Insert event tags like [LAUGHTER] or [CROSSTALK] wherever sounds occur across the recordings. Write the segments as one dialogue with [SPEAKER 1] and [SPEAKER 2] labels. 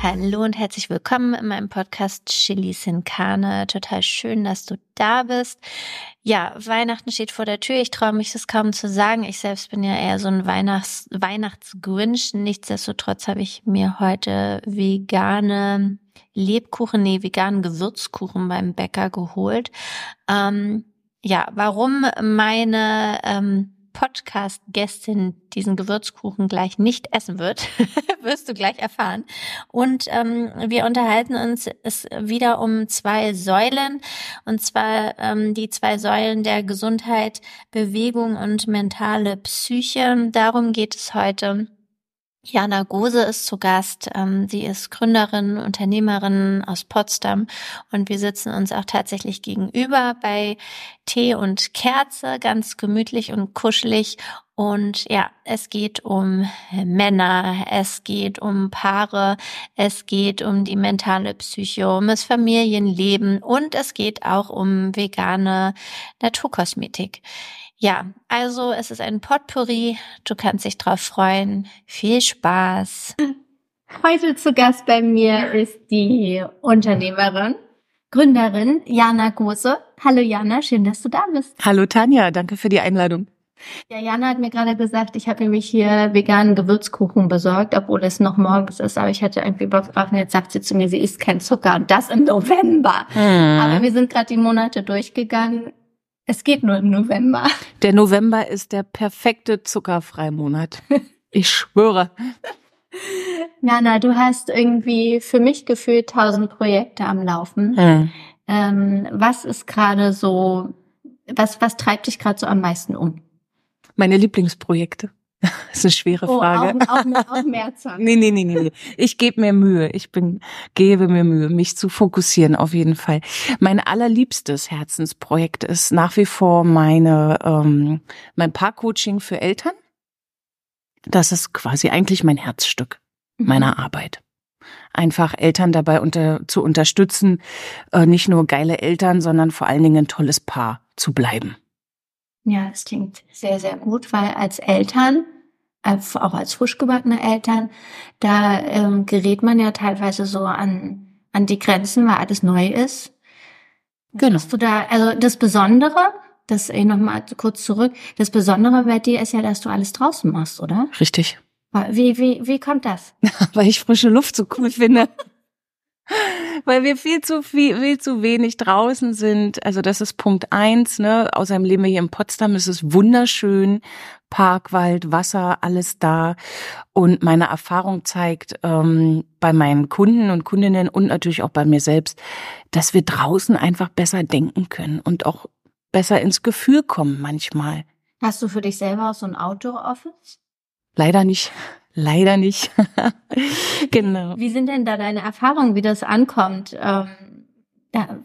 [SPEAKER 1] Hallo und herzlich willkommen in meinem Podcast Chili Sin Carne. Total schön, dass du da bist. Ja, Weihnachten steht vor der Tür. Ich traue mich das kaum zu sagen. Ich selbst bin ja eher so ein Weihnachts Weihnachtsgrinch. Nichtsdestotrotz habe ich mir heute vegane Lebkuchen, nee, veganen Gewürzkuchen beim Bäcker geholt. Ähm, ja, warum meine ähm, Podcast-Gästin diesen Gewürzkuchen gleich nicht essen wird, [LAUGHS] wirst du gleich erfahren. Und ähm, wir unterhalten uns es wieder um zwei Säulen, und zwar ähm, die zwei Säulen der Gesundheit, Bewegung und mentale Psyche. Darum geht es heute. Jana Gose ist zu Gast. Ähm, sie ist Gründerin, Unternehmerin aus Potsdam und wir sitzen uns auch tatsächlich gegenüber bei Tee und Kerze, ganz gemütlich und kuschelig. Und ja, es geht um Männer, es geht um Paare, es geht um die mentale Psyche, um das Familienleben und es geht auch um vegane Naturkosmetik. Ja, also es ist ein Potpourri. Du kannst dich drauf freuen. Viel Spaß. Heute zu Gast bei mir ist die Unternehmerin, Gründerin Jana Gose. Hallo Jana, schön, dass du da bist.
[SPEAKER 2] Hallo Tanja, danke für die Einladung.
[SPEAKER 1] Ja, Jana hat mir gerade gesagt, ich habe nämlich hier veganen Gewürzkuchen besorgt, obwohl es noch morgens ist. Aber ich hatte irgendwie Bock drauf und jetzt sagt sie zu mir, sie isst kein Zucker und das im November. Mhm. Aber wir sind gerade die Monate durchgegangen. Es geht nur im November.
[SPEAKER 2] Der November ist der perfekte Zuckerfreimonat. [LAUGHS] Ich schwöre.
[SPEAKER 1] Nana, du hast irgendwie für mich gefühlt tausend Projekte am Laufen. Hm. Ähm, was ist gerade so, was, was treibt dich gerade so am meisten um?
[SPEAKER 2] Meine Lieblingsprojekte. [LAUGHS] Das ist eine schwere oh, Frage.
[SPEAKER 1] Auch, auch, auch Mehrzahl. [LAUGHS]
[SPEAKER 2] nee, nee, nee, nee. Ich gebe mir Mühe. Ich bin, gebe mir Mühe, mich zu fokussieren, auf jeden Fall. Mein allerliebstes Herzensprojekt ist nach wie vor meine, ähm, mein Paarcoaching für Eltern. Das ist quasi eigentlich mein Herzstück meiner mhm. Arbeit. Einfach Eltern dabei unter, zu unterstützen, äh, nicht nur geile Eltern, sondern vor allen Dingen ein tolles Paar zu bleiben.
[SPEAKER 1] Ja, das klingt sehr, sehr gut, weil als Eltern, auch als frischgebackene Eltern, da ähm, gerät man ja teilweise so an, an die Grenzen, weil alles neu ist. Genau. Hast du da, also das Besondere, das ich nochmal kurz zurück, das Besondere bei dir ist ja, dass du alles draußen machst, oder?
[SPEAKER 2] Richtig.
[SPEAKER 1] Wie, wie, wie kommt das? [LAUGHS]
[SPEAKER 2] weil ich frische Luft so cool finde. Weil wir viel zu viel, viel zu wenig draußen sind. Also das ist Punkt eins, ne. Außerdem leben wir hier in Potsdam, es ist wunderschön. Park, Wald, Wasser, alles da. Und meine Erfahrung zeigt ähm, bei meinen Kunden und Kundinnen und natürlich auch bei mir selbst, dass wir draußen einfach besser denken können und auch besser ins Gefühl kommen manchmal.
[SPEAKER 1] Hast du für dich selber auch so ein Outdoor-Office?
[SPEAKER 2] Leider nicht. Leider nicht. [LAUGHS] genau.
[SPEAKER 1] Wie sind denn da deine Erfahrungen, wie das ankommt? Ähm,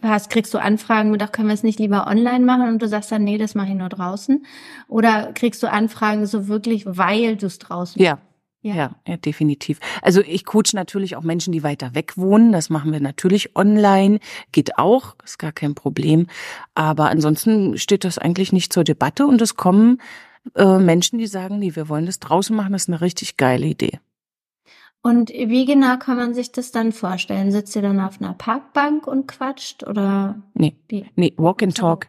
[SPEAKER 1] hast, kriegst du Anfragen mit, ach, können wir es nicht lieber online machen? Und du sagst dann, nee, das mache ich nur draußen. Oder kriegst du Anfragen so wirklich, weil du es draußen
[SPEAKER 2] ja. Ja. ja, ja, definitiv. Also ich coach natürlich auch Menschen, die weiter weg wohnen. Das machen wir natürlich online. Geht auch, ist gar kein Problem. Aber ansonsten steht das eigentlich nicht zur Debatte und es kommen äh, Menschen, die sagen, nee, wir wollen das draußen machen, das ist eine richtig geile Idee.
[SPEAKER 1] Und wie genau kann man sich das dann vorstellen? Sitzt ihr dann auf einer Parkbank und quatscht oder?
[SPEAKER 2] Nee, wie? nee, Walk and Talk.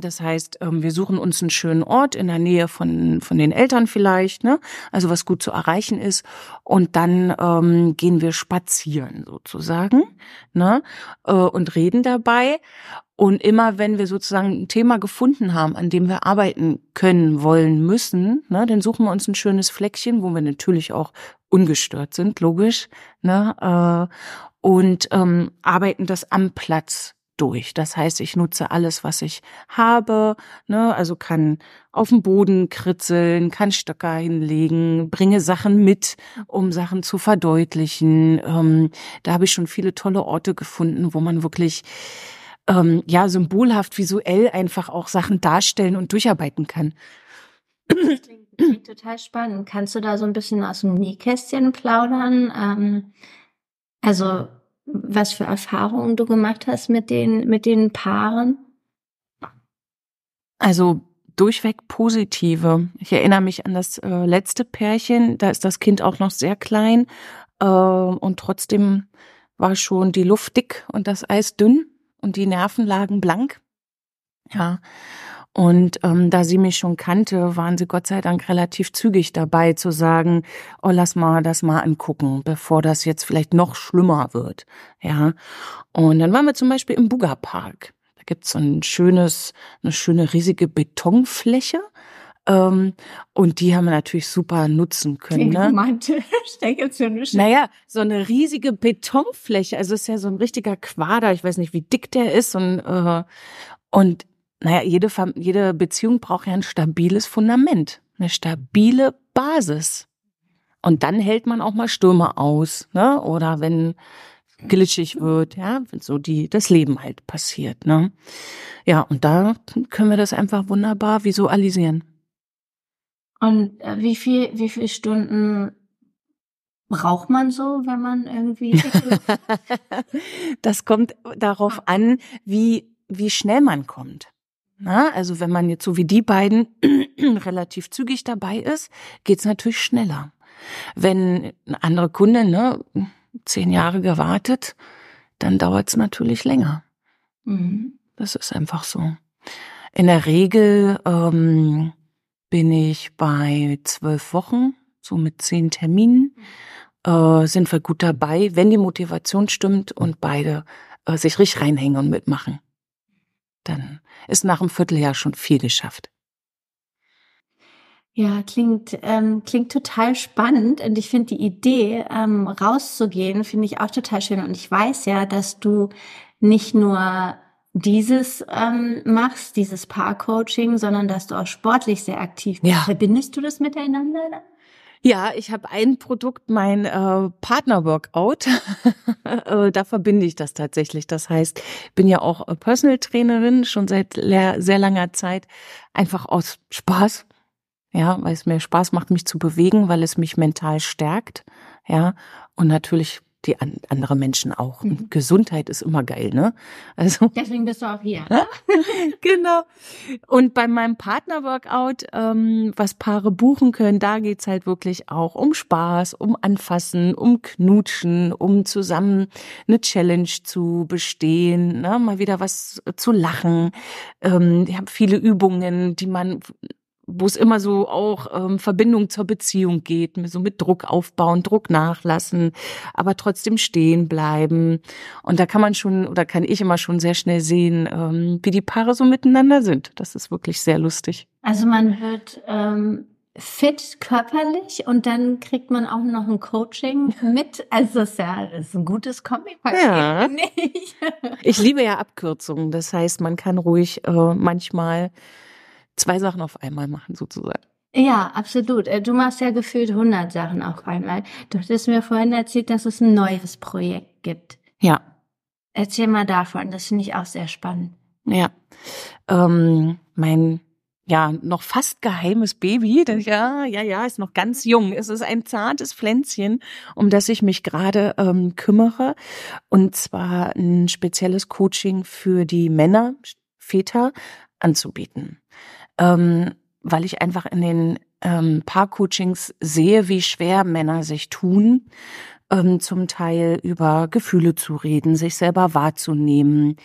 [SPEAKER 2] Das heißt, ähm, wir suchen uns einen schönen Ort in der Nähe von, von den Eltern vielleicht, ne? Also was gut zu erreichen ist. Und dann ähm, gehen wir spazieren sozusagen, ne? Äh, und reden dabei. Und immer wenn wir sozusagen ein Thema gefunden haben, an dem wir arbeiten können, wollen, müssen, ne, dann suchen wir uns ein schönes Fleckchen, wo wir natürlich auch ungestört sind, logisch, ne, äh, und ähm, arbeiten das am Platz durch. Das heißt, ich nutze alles, was ich habe, ne, also kann auf dem Boden kritzeln, kann Stöcker hinlegen, bringe Sachen mit, um Sachen zu verdeutlichen. Ähm, da habe ich schon viele tolle Orte gefunden, wo man wirklich ähm, ja symbolhaft visuell einfach auch Sachen darstellen und durcharbeiten kann.
[SPEAKER 1] Klingt total spannend. Kannst du da so ein bisschen aus dem Nähkästchen plaudern? Ähm, also, was für Erfahrungen du gemacht hast mit den, mit den Paaren?
[SPEAKER 2] Also, durchweg positive. Ich erinnere mich an das äh, letzte Pärchen, da ist das Kind auch noch sehr klein äh, und trotzdem war schon die Luft dick und das Eis dünn und die Nerven lagen blank. Ja. Und ähm, da sie mich schon kannte, waren sie Gott sei Dank relativ zügig dabei zu sagen, oh, lass mal das mal angucken, bevor das jetzt vielleicht noch schlimmer wird. Ja. Und dann waren wir zum Beispiel im Buga Park. Da gibt's so ein schönes, eine schöne riesige Betonfläche. Ähm, und die haben wir natürlich super nutzen können. Ne?
[SPEAKER 1] Meinte,
[SPEAKER 2] naja, so eine riesige Betonfläche, also es ist ja so ein richtiger Quader, ich weiß nicht, wie dick der ist und, äh, und naja, jede, jede Beziehung braucht ja ein stabiles Fundament, eine stabile Basis. Und dann hält man auch mal Stürme aus, ne? Oder wenn glitschig wird, ja, wenn so die das Leben halt passiert, ne? Ja, und da können wir das einfach wunderbar visualisieren.
[SPEAKER 1] Und äh, wie viel wie viele Stunden braucht man so, wenn man irgendwie [LAUGHS] [LAUGHS]
[SPEAKER 2] Das kommt darauf an, wie wie schnell man kommt. Na, also wenn man jetzt so wie die beiden [CLEARS THROAT] relativ zügig dabei ist, geht's natürlich schneller. Wenn eine andere Kunde ne, zehn Jahre gewartet, dann dauert's natürlich länger. Mhm. Das ist einfach so. In der Regel ähm, bin ich bei zwölf Wochen, so mit zehn Terminen, äh, sind wir gut dabei, wenn die Motivation stimmt und beide äh, sich richtig reinhängen und mitmachen dann ist nach einem Vierteljahr schon viel geschafft.
[SPEAKER 1] Ja, klingt, ähm, klingt total spannend und ich finde die Idee, ähm, rauszugehen, finde ich auch total schön. Und ich weiß ja, dass du nicht nur dieses ähm, machst, dieses Paar-Coaching, sondern dass du auch sportlich sehr aktiv bist. Ja. Verbindest du das miteinander?
[SPEAKER 2] Ja, ich habe ein Produkt, mein äh, Partner-Workout. [LAUGHS] Äh, da verbinde ich das tatsächlich. Das heißt, bin ja auch äh, Personal Trainerin schon seit sehr langer Zeit, einfach aus Spaß. Ja, weil es mir Spaß macht, mich zu bewegen, weil es mich mental stärkt. Ja, und natürlich die an, andere Menschen auch. Mhm. Gesundheit ist immer geil, ne?
[SPEAKER 1] Also [LAUGHS] deswegen bist du auch hier. [LAUGHS]
[SPEAKER 2] genau. Und bei meinem Partner-Workout, ähm, was Paare buchen können, da geht's halt wirklich auch um Spaß, um Anfassen, um Knutschen, um zusammen eine Challenge zu bestehen, ne? mal wieder was zu lachen. Ähm, ich habe viele Übungen, die man wo es immer so auch ähm, Verbindung zur Beziehung geht, so mit Druck aufbauen, Druck nachlassen, aber trotzdem stehen bleiben. Und da kann man schon oder kann ich immer schon sehr schnell sehen, ähm, wie die Paare so miteinander sind. Das ist wirklich sehr lustig.
[SPEAKER 1] Also man wird ähm, fit körperlich und dann kriegt man auch noch ein Coaching mit. Also das ist ja das ist ein gutes kombi
[SPEAKER 2] ja. Ich liebe ja Abkürzungen. Das heißt, man kann ruhig äh, manchmal zwei Sachen auf einmal machen, sozusagen.
[SPEAKER 1] Ja, absolut. Äh, du machst ja gefühlt 100 Sachen auf einmal. Du hattest mir vorhin erzählt, dass es ein neues Projekt gibt.
[SPEAKER 2] Ja.
[SPEAKER 1] Erzähl mal davon, das finde ich auch sehr spannend.
[SPEAKER 2] Ja, ähm, mein ja noch fast geheimes Baby, [LAUGHS] das, ja, ja, ja, ist noch ganz jung. Es ist ein zartes Pflänzchen, um das ich mich gerade ähm, kümmere. Und zwar ein spezielles Coaching für die Männer, Väter anzubieten ähm, weil ich einfach in den ähm, Paar-Coachings sehe, wie schwer Männer sich tun, ähm, zum Teil über Gefühle zu reden, sich selber wahrzunehmen,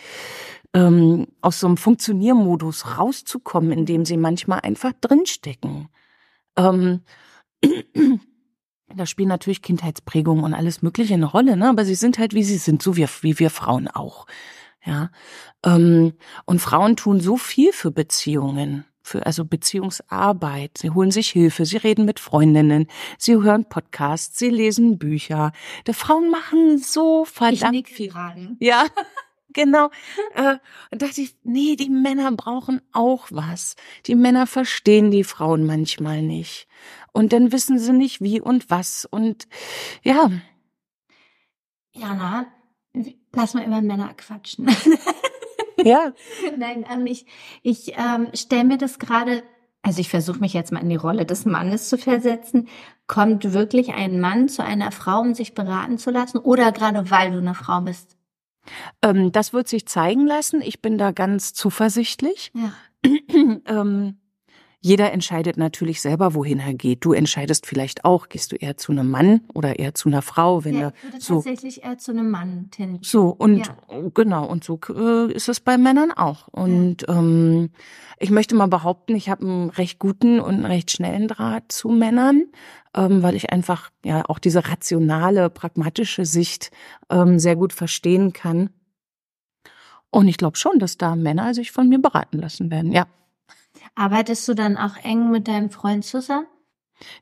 [SPEAKER 2] ähm, aus so einem Funktioniermodus rauszukommen, in dem sie manchmal einfach drinstecken. Ähm, [CLEARS THROAT] da spielen natürlich Kindheitsprägungen und alles Mögliche eine Rolle, ne? aber sie sind halt, wie sie sind, so wie, wie wir Frauen auch. Ja, ähm, und Frauen tun so viel für Beziehungen für also Beziehungsarbeit. Sie holen sich Hilfe, sie reden mit Freundinnen, sie hören Podcasts, sie lesen Bücher. Die Frauen machen so verdammt viel.
[SPEAKER 1] Gerade.
[SPEAKER 2] Ja. [LAUGHS] Genau. Äh, und dachte ich, nee, die Männer brauchen auch was. Die Männer verstehen die Frauen manchmal nicht. Und dann wissen sie nicht wie und was. Und ja.
[SPEAKER 1] Jana, lass mal über Männer quatschen. [LAUGHS]
[SPEAKER 2] Ja. [LAUGHS]
[SPEAKER 1] Nein, ähm, ich, ich ähm, stelle mir das gerade also ich versuche mich jetzt mal in die Rolle des Mannes zu versetzen, kommt wirklich ein Mann zu einer Frau, um sich beraten zu lassen oder gerade weil du eine Frau bist?
[SPEAKER 2] Ähm, das wird sich zeigen lassen. Ich bin da ganz zuversichtlich.
[SPEAKER 1] Ja. [CLEARS THROAT]
[SPEAKER 2] ähm, jeder entscheidet natürlich selber, wohin er geht. Du entscheidest vielleicht auch, gehst du eher zu einem Mann oder eher zu einer Frau, wenn
[SPEAKER 1] ja, ich würde
[SPEAKER 2] so
[SPEAKER 1] tatsächlich eher zu einem Mann tendieren.
[SPEAKER 2] so und
[SPEAKER 1] Ja.
[SPEAKER 2] genau und so äh, ist es bei Männern auch. Und ähm, ich möchte mal behaupten, ich habe einen recht guten und einen recht schnellen Draht zu Männern, ähm, weil ich einfach ja auch diese rationale, pragmatische Sicht ähm, sehr gut verstehen kann. Und ich glaube schon, dass da Männer sich von mir beraten lassen werden. Ja,
[SPEAKER 1] Arbeitest du dann auch eng mit deinem Freund zusammen?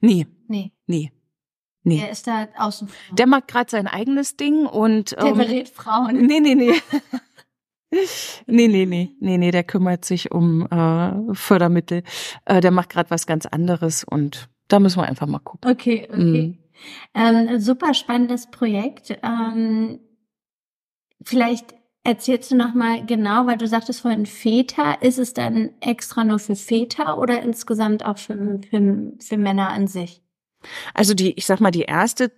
[SPEAKER 2] nee,
[SPEAKER 1] Nee,
[SPEAKER 2] nee, nee.
[SPEAKER 1] der ist da außen vor.
[SPEAKER 2] Der macht gerade sein eigenes Ding und
[SPEAKER 1] Der
[SPEAKER 2] ähm,
[SPEAKER 1] berät Frauen.
[SPEAKER 2] Nee, nee, nee. [LAUGHS] Nee, nee, nee, nee, nee, der kümmert sich um äh, Fördermittel. Äh, der macht gerade was ganz anderes und da müssen wir einfach mal gucken.
[SPEAKER 1] Okay, okay.
[SPEAKER 2] Mhm.
[SPEAKER 1] Ähm, super spannendes Projekt. Ähm, vielleicht erzählst du noch mal genau, weil du sagtest vorhin Väter. Ist es dann extra nur für Väter oder insgesamt auch für, für, für Männer an sich?
[SPEAKER 2] Also die, ich sag mal, die erste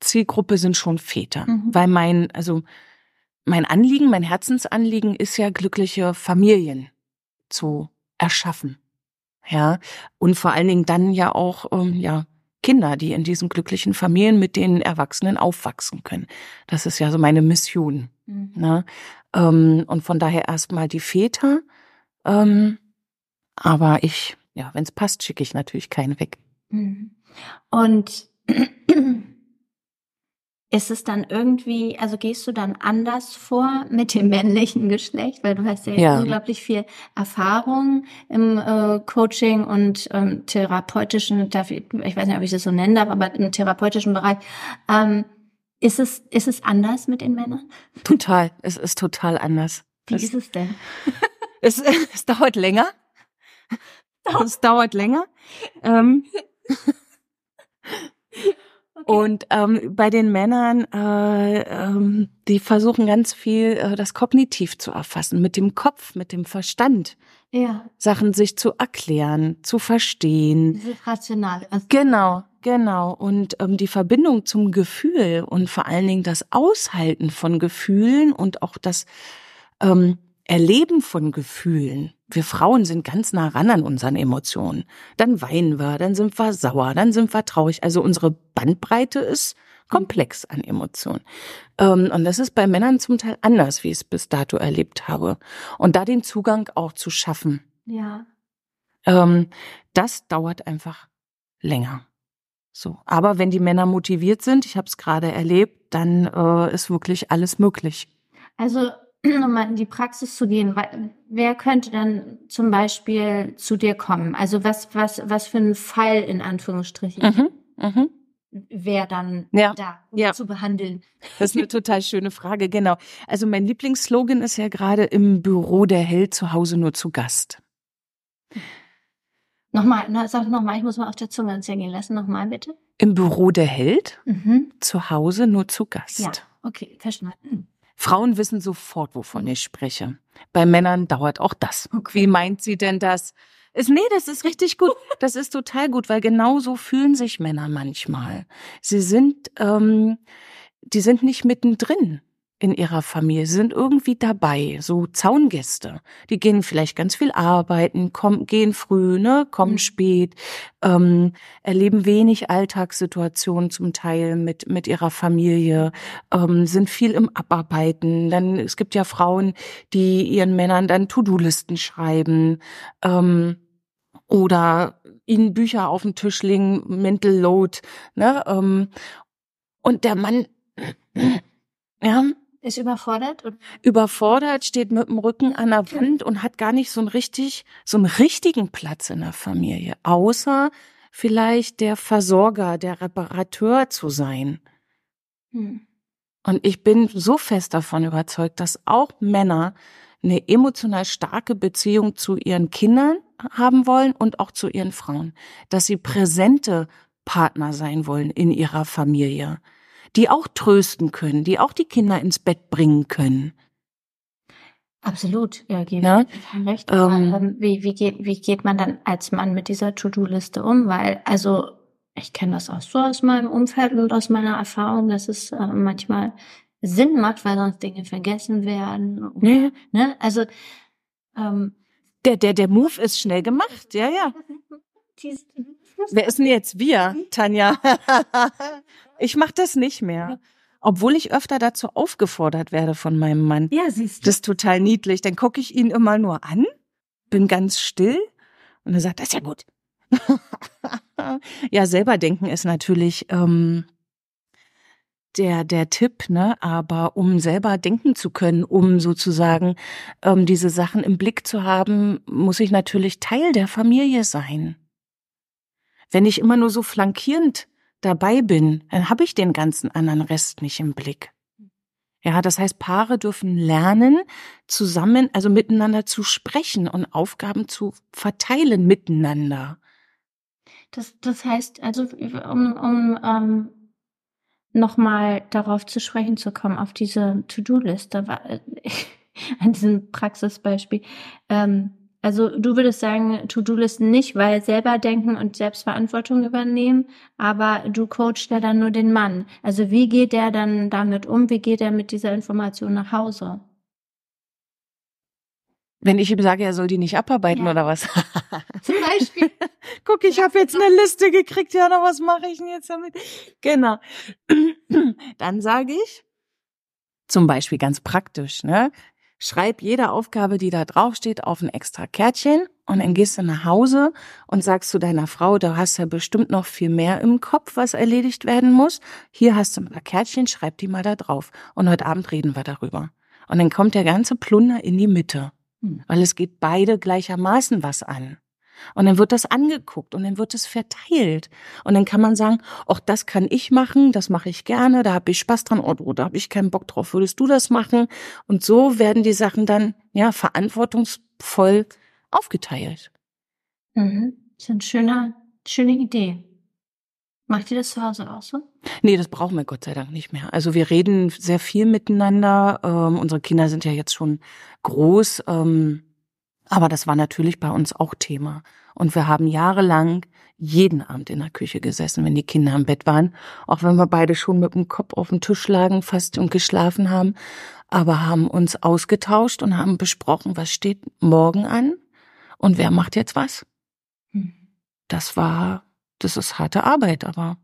[SPEAKER 2] Zielgruppe sind schon Väter,
[SPEAKER 1] Mhm.
[SPEAKER 2] weil mein, also mein Anliegen, mein Herzensanliegen ist ja glückliche Familien zu erschaffen. Ja, und vor allen Dingen dann ja auch, ähm, ja, Kinder, die in diesen glücklichen Familien mit den Erwachsenen aufwachsen können. Das ist ja so meine Mission.
[SPEAKER 1] Mhm.
[SPEAKER 2] Ne? Ähm, und von daher erstmal die Väter. Ähm, aber ich, ja, wenn es passt, schicke ich natürlich keinen weg.
[SPEAKER 1] Mhm. Und [CLEARS THROAT] ist es dann irgendwie, also gehst du dann anders vor mit dem männlichen Geschlecht, weil du hast ja,
[SPEAKER 2] Ja.
[SPEAKER 1] unglaublich viel Erfahrung im äh, Coaching und ähm, therapeutischen, ich weiß nicht, ob ich das so nennen darf, aber im therapeutischen Bereich. Ähm, ist es, ist es anders mit den Männern? [LAUGHS]
[SPEAKER 2] Total. Es ist total anders.
[SPEAKER 1] Wie
[SPEAKER 2] Es,
[SPEAKER 1] ist es denn? [LAUGHS]
[SPEAKER 2] es, [LAUGHS] es dauert länger. Es dauert länger. Ähm, Und ähm, bei den Männern, äh, ähm, die versuchen ganz viel, äh, das kognitiv zu erfassen, mit dem Kopf, mit dem Verstand,
[SPEAKER 1] Ja,
[SPEAKER 2] Sachen sich zu erklären, zu verstehen.
[SPEAKER 1] dieses Rationale. Also,
[SPEAKER 2] Genau, genau. Und ähm, die Verbindung zum Gefühl und vor allen Dingen das Aushalten von Gefühlen und auch das ähm, Erleben von Gefühlen. Wir Frauen sind ganz nah ran an unseren Emotionen. Dann weinen wir, dann sind wir sauer, dann sind wir traurig. Also unsere Bandbreite ist komplex an Emotionen. Ähm, und das ist bei Männern zum Teil anders, wie ich es bis dato erlebt habe. Und da den Zugang auch zu schaffen,
[SPEAKER 1] ja.
[SPEAKER 2] ähm, das dauert einfach länger. So, aber wenn die Männer motiviert sind, ich habe es gerade erlebt, dann äh, ist wirklich alles möglich.
[SPEAKER 1] Also, [CLEARS THROAT] um mal in die Praxis zu gehen, wer könnte dann zum Beispiel zu dir kommen? Also was, was, was für ein Fall in Anführungsstrichen
[SPEAKER 2] Mhm, mhm.
[SPEAKER 1] Wäre dann
[SPEAKER 2] Ja,
[SPEAKER 1] da um
[SPEAKER 2] ja.
[SPEAKER 1] zu behandeln?
[SPEAKER 2] Das ist eine total schöne Frage, genau. Also mein Lieblingsslogan ist ja gerade im Büro der Held zu Hause nur zu Gast.
[SPEAKER 1] Nochmal, na, sag nochmal, ich muss mal auf der Zunge zergehen lassen. Nochmal bitte.
[SPEAKER 2] Im Büro der Held
[SPEAKER 1] Mhm.
[SPEAKER 2] zu Hause nur zu Gast.
[SPEAKER 1] Ja, okay, verstanden.
[SPEAKER 2] Frauen wissen sofort, wovon ich spreche. Bei Männern dauert auch das. Wie meint sie denn das? Ist, nee, das ist richtig gut. Das ist total gut, weil genau so fühlen sich Männer manchmal. Sie sind, ähm, die sind nicht mittendrin in ihrer Familie, sie sind irgendwie dabei, so Zaungäste. Die gehen vielleicht ganz viel arbeiten, kommen, gehen früh, ne, kommen
[SPEAKER 1] Mhm.
[SPEAKER 2] spät, ähm, erleben wenig Alltagssituationen zum Teil mit, mit ihrer Familie, ähm, sind viel im Abarbeiten. Dann, es gibt ja Frauen, die ihren Männern dann To-Do-Listen schreiben, ähm, oder ihnen Bücher auf den Tisch legen, Mental Load, ne, ähm, und der Mann, [CLEARS THROAT] ja,
[SPEAKER 1] Ist überfordert? Und
[SPEAKER 2] überfordert, steht mit dem Rücken an der Wand und hat gar nicht so einen richtig, so einen richtigen Platz in der Familie, außer vielleicht der Versorger, der Reparateur zu sein.
[SPEAKER 1] hm.
[SPEAKER 2] Und ich bin so fest davon überzeugt, dass auch Männer eine emotional starke Beziehung zu ihren Kindern haben wollen und auch zu ihren Frauen, dass sie präsente Partner sein wollen in ihrer Familie, die auch trösten können, die auch die Kinder ins Bett bringen können.
[SPEAKER 1] Absolut, ja, gebe
[SPEAKER 2] Ne?
[SPEAKER 1] ich recht.
[SPEAKER 2] Ähm,
[SPEAKER 1] wie, wie, geht, wie geht man dann als Mann mit dieser To-Do-Liste um? Weil, also, ich kenne das auch so aus meinem Umfeld und aus meiner Erfahrung, dass es äh, manchmal Sinn macht, weil sonst Dinge vergessen werden. Und,
[SPEAKER 2] Nee,
[SPEAKER 1] ne? Also, ähm,
[SPEAKER 2] der, der, der Move ist schnell gemacht, ja, ja. [LAUGHS] Wer ist denn jetzt wir, Tanja? [LAUGHS] ich mache das nicht mehr. Obwohl ich öfter dazu aufgefordert werde von meinem Mann.
[SPEAKER 1] ja, siehst du.
[SPEAKER 2] Das ist total niedlich. Dann gucke ich ihn immer nur an, bin ganz still und er sagt, das ist ja gut. [LAUGHS] ja, selber denken ist natürlich ähm, der, der Tipp, ne? Aber um selber denken zu können, um sozusagen ähm, diese Sachen im Blick zu haben, muss ich natürlich Teil der Familie sein. Wenn ich immer nur so flankierend dabei bin, dann habe ich den ganzen anderen Rest nicht im Blick. Ja, das heißt, Paare dürfen lernen, zusammen, also miteinander zu sprechen und Aufgaben zu verteilen miteinander.
[SPEAKER 1] Das, das heißt, also um, um ähm, nochmal darauf zu sprechen zu kommen, auf diese To-Do-Liste, war- [LAUGHS] an diesem Praxisbeispiel. Ähm, also du würdest sagen, To-Do-Listen nicht, weil selber denken und Selbstverantwortung übernehmen, aber du coachst ja dann nur den Mann. Also wie geht der dann damit um? Wie geht er mit dieser Information nach Hause?
[SPEAKER 2] Wenn ich ihm sage, er soll die nicht abarbeiten
[SPEAKER 1] Ja.
[SPEAKER 2] oder was? [LAUGHS]
[SPEAKER 1] Zum Beispiel.
[SPEAKER 2] Guck, ich habe jetzt eine Liste gekriegt, Jana, was mache ich denn jetzt damit? Genau. [CLEARS THROAT] Dann sage ich, zum Beispiel ganz praktisch, ne? Schreib jede Aufgabe, die da draufsteht, auf ein extra Kärtchen und dann gehst du nach Hause und sagst zu deiner Frau, du hast ja bestimmt noch viel mehr im Kopf, was erledigt werden muss. Hier hast du ein paar Kärtchen, schreib die mal da drauf. Und heute Abend reden wir darüber. Und dann kommt der ganze Plunder in die Mitte,
[SPEAKER 1] Hm.
[SPEAKER 2] weil es geht beide gleichermaßen was an. Und dann wird das angeguckt und dann wird es verteilt. Und dann kann man sagen, ach, das kann ich machen, das mache ich gerne, da habe ich Spaß dran, oder, oder habe ich keinen Bock drauf, würdest du das machen? Und so werden die Sachen dann ja verantwortungsvoll aufgeteilt.
[SPEAKER 1] Mhm. Das ist eine schöne, schöne Idee. Macht ihr das zu Hause auch so?
[SPEAKER 2] Nee, das brauchen wir Gott sei Dank nicht mehr. Also wir reden sehr viel miteinander. Ähm, unsere Kinder sind ja jetzt schon groß. Ähm, aber das war natürlich bei uns auch Thema. Und wir haben jahrelang jeden Abend in der Küche gesessen, wenn die Kinder im Bett waren. Auch wenn wir beide schon mit dem Kopf auf dem Tisch lagen fast und geschlafen haben. Aber haben uns ausgetauscht und haben besprochen, was steht morgen an und wer macht jetzt was.
[SPEAKER 1] Hm.
[SPEAKER 2] Das war, das ist harte Arbeit, aber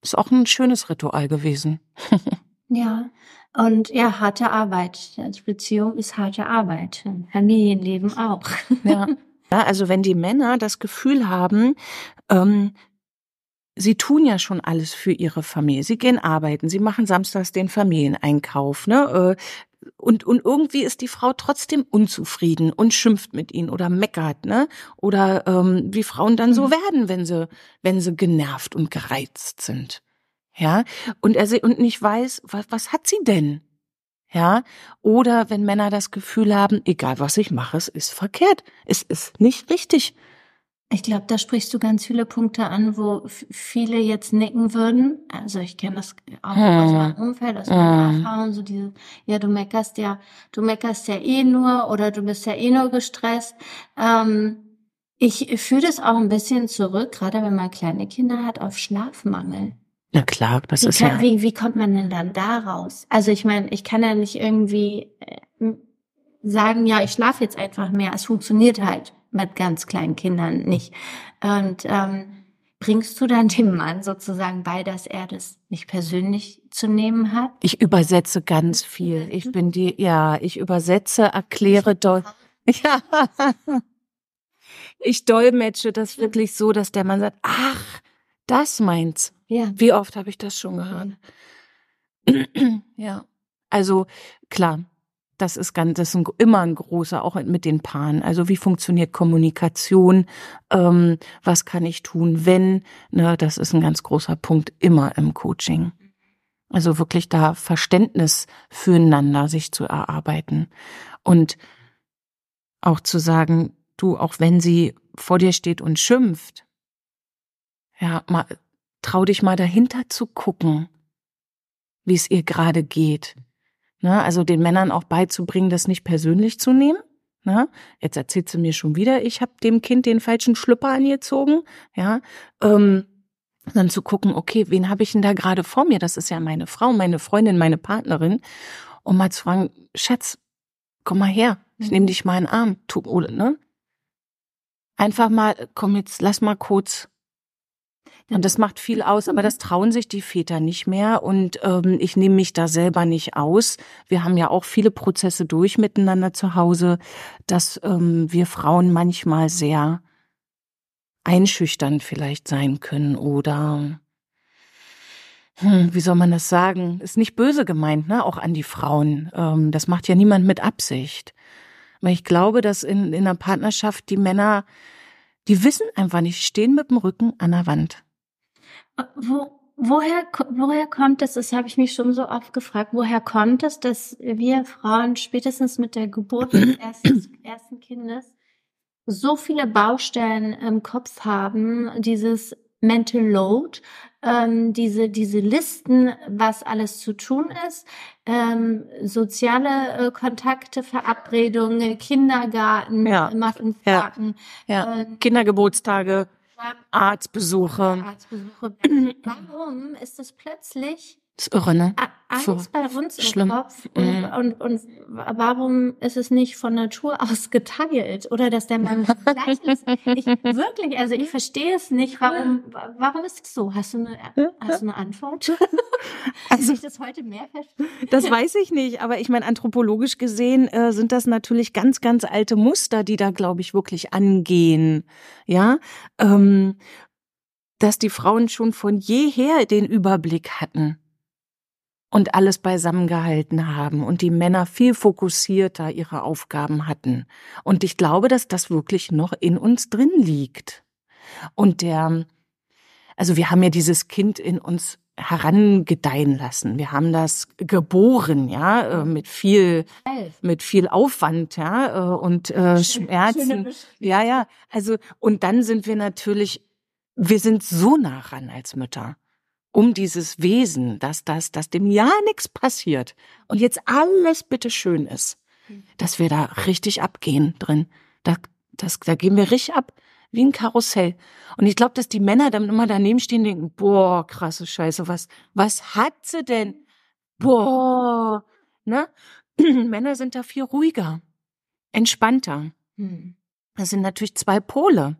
[SPEAKER 2] ist auch ein schönes Ritual gewesen. [LAUGHS]
[SPEAKER 1] Ja, und ja, harte Arbeit. Also Beziehung ist harte Arbeit. Familienleben auch.
[SPEAKER 2] Ja. ja, also wenn die Männer das Gefühl haben, ähm, sie tun ja schon alles für ihre Familie, sie gehen arbeiten, sie machen samstags den Familieneinkauf, ne? äh, Und, und irgendwie ist die Frau trotzdem unzufrieden und schimpft mit ihnen oder meckert, ne? Oder ähm, wie Frauen dann so
[SPEAKER 1] Mhm.
[SPEAKER 2] werden, wenn sie, wenn sie genervt und gereizt sind. Ja, und er und nicht weiß, was, was hat sie denn? Ja, oder wenn Männer das Gefühl haben, egal was ich mache, es ist verkehrt, es ist nicht richtig.
[SPEAKER 1] Ich glaube, da sprichst du ganz viele Punkte an, wo viele jetzt nicken würden. Also ich kenne das auch
[SPEAKER 2] Hm.
[SPEAKER 1] aus meinem Umfeld, aus meiner
[SPEAKER 2] Hm.
[SPEAKER 1] Erfahrung, so diese, ja, du meckerst ja, du meckerst ja eh nur oder du bist ja eh nur gestresst. Ähm, ich führe das auch ein bisschen zurück, gerade wenn man kleine Kinder hat, auf Schlafmangel.
[SPEAKER 2] Na klar, das
[SPEAKER 1] Wie,
[SPEAKER 2] ist
[SPEAKER 1] kann,
[SPEAKER 2] ja.
[SPEAKER 1] wie, wie kommt man denn dann da raus? Also ich meine, ich kann ja nicht irgendwie äh, sagen, ja, ich schlafe jetzt einfach mehr. Es funktioniert halt mit ganz kleinen Kindern nicht. Und ähm, bringst du dann dem Mann sozusagen bei, dass er das nicht persönlich zu nehmen hat?
[SPEAKER 2] Ich übersetze ganz viel. Ich bin die, ja, ich übersetze, erkläre dol. [LAUGHS] Ja. Ich dolmetsche das wirklich so, dass der Mann sagt, ach, das meint's.
[SPEAKER 1] Ja.
[SPEAKER 2] Wie oft habe ich das schon gehört? [CLEARS THROAT] ja. Also klar, das ist ganz, das ist ein, immer ein großer, auch mit den Paaren. Also wie funktioniert Kommunikation? Ähm, was kann ich tun, wenn? Ne, das ist ein ganz großer Punkt immer im Coaching. Also wirklich da Verständnis füreinander sich zu erarbeiten und auch zu sagen, du, auch wenn sie vor dir steht und schimpft, ja, mal, trau dich mal dahinter zu gucken, wie es ihr gerade geht. Ne? Also den Männern auch beizubringen, das nicht persönlich zu nehmen. Ne? Jetzt erzählt sie mir schon wieder, ich habe dem Kind den falschen Schlüpper angezogen. Ja, ähm, dann zu gucken, okay, wen habe ich denn da gerade vor mir? Das ist ja meine Frau, meine Freundin, meine Partnerin. Und mal zu fragen, Schatz, komm mal her, ich nehme dich mal in den Arm. Tu, ne? Einfach mal, komm jetzt, lass mal kurz und das macht viel aus, aber das trauen sich die Väter nicht mehr. Und ähm, ich nehme mich da selber nicht aus. Wir haben ja auch viele Prozesse durch miteinander zu Hause, dass ähm, wir Frauen manchmal sehr einschüchternd vielleicht sein können oder hm, wie soll man das sagen? Ist nicht böse gemeint, ne? Auch an die Frauen. Ähm, das macht ja niemand mit Absicht. Aber ich glaube, dass in, in einer Partnerschaft die Männer, die wissen einfach nicht, stehen mit dem Rücken an der Wand.
[SPEAKER 1] Wo, woher, woher kommt es, das habe ich mich schon so oft gefragt, woher kommt es, dass wir Frauen spätestens mit der Geburt des [CLEARS THROAT] ersten, ersten Kindes so viele Baustellen im Kopf haben, dieses Mental Load, ähm, diese, diese Listen, was alles zu tun ist, ähm, soziale äh, Kontakte, Verabredungen, Kindergarten,
[SPEAKER 2] ja.
[SPEAKER 1] Muffinfahrten.
[SPEAKER 2] Ja. ja. Äh, Kindergeburtstage. Arztbesuche.
[SPEAKER 1] Arztbesuche. Warum ist es plötzlich
[SPEAKER 2] das ist irre, ne?
[SPEAKER 1] Alles so bei uns im schlimm. Kopf. Und, mm. und, und, warum ist es nicht von Natur aus geteilt? Oder dass der Mann [LAUGHS] gleich ist? Ich, wirklich, also ich verstehe es nicht. Warum, warum ist es so? Hast du eine, hast du eine Antwort? [LAUGHS] Also, ich das heute mehr verstehe?
[SPEAKER 2] Das weiß ich nicht. Aber ich meine, anthropologisch gesehen äh, sind das natürlich ganz, ganz alte Muster, die da, glaube ich, wirklich angehen. Ja, ähm, dass die Frauen schon von jeher den Überblick hatten und alles beisammengehalten haben und die Männer viel fokussierter ihre Aufgaben hatten. Und ich glaube, dass das wirklich noch in uns drin liegt. Und der, also wir haben ja dieses Kind in uns herangedeihen lassen. Wir haben das geboren, ja, äh, mit viel, mit viel Aufwand, ja, äh, und äh, Schmerzen. Ja, ja. Also, und dann sind wir natürlich, wir sind so nah ran als Mütter um dieses Wesen, dass das, dass dem ja nichts passiert und jetzt alles bitte schön ist, dass wir da richtig abgehen drin. Da, das, da gehen wir richtig ab wie ein Karussell. Und ich glaube, dass die Männer dann immer daneben stehen und denken, boah, krasse Scheiße, was, was hat sie denn? Boah, ne? [CLEARS THROAT] Männer sind da viel ruhiger, entspannter. Hm. Das sind natürlich zwei Pole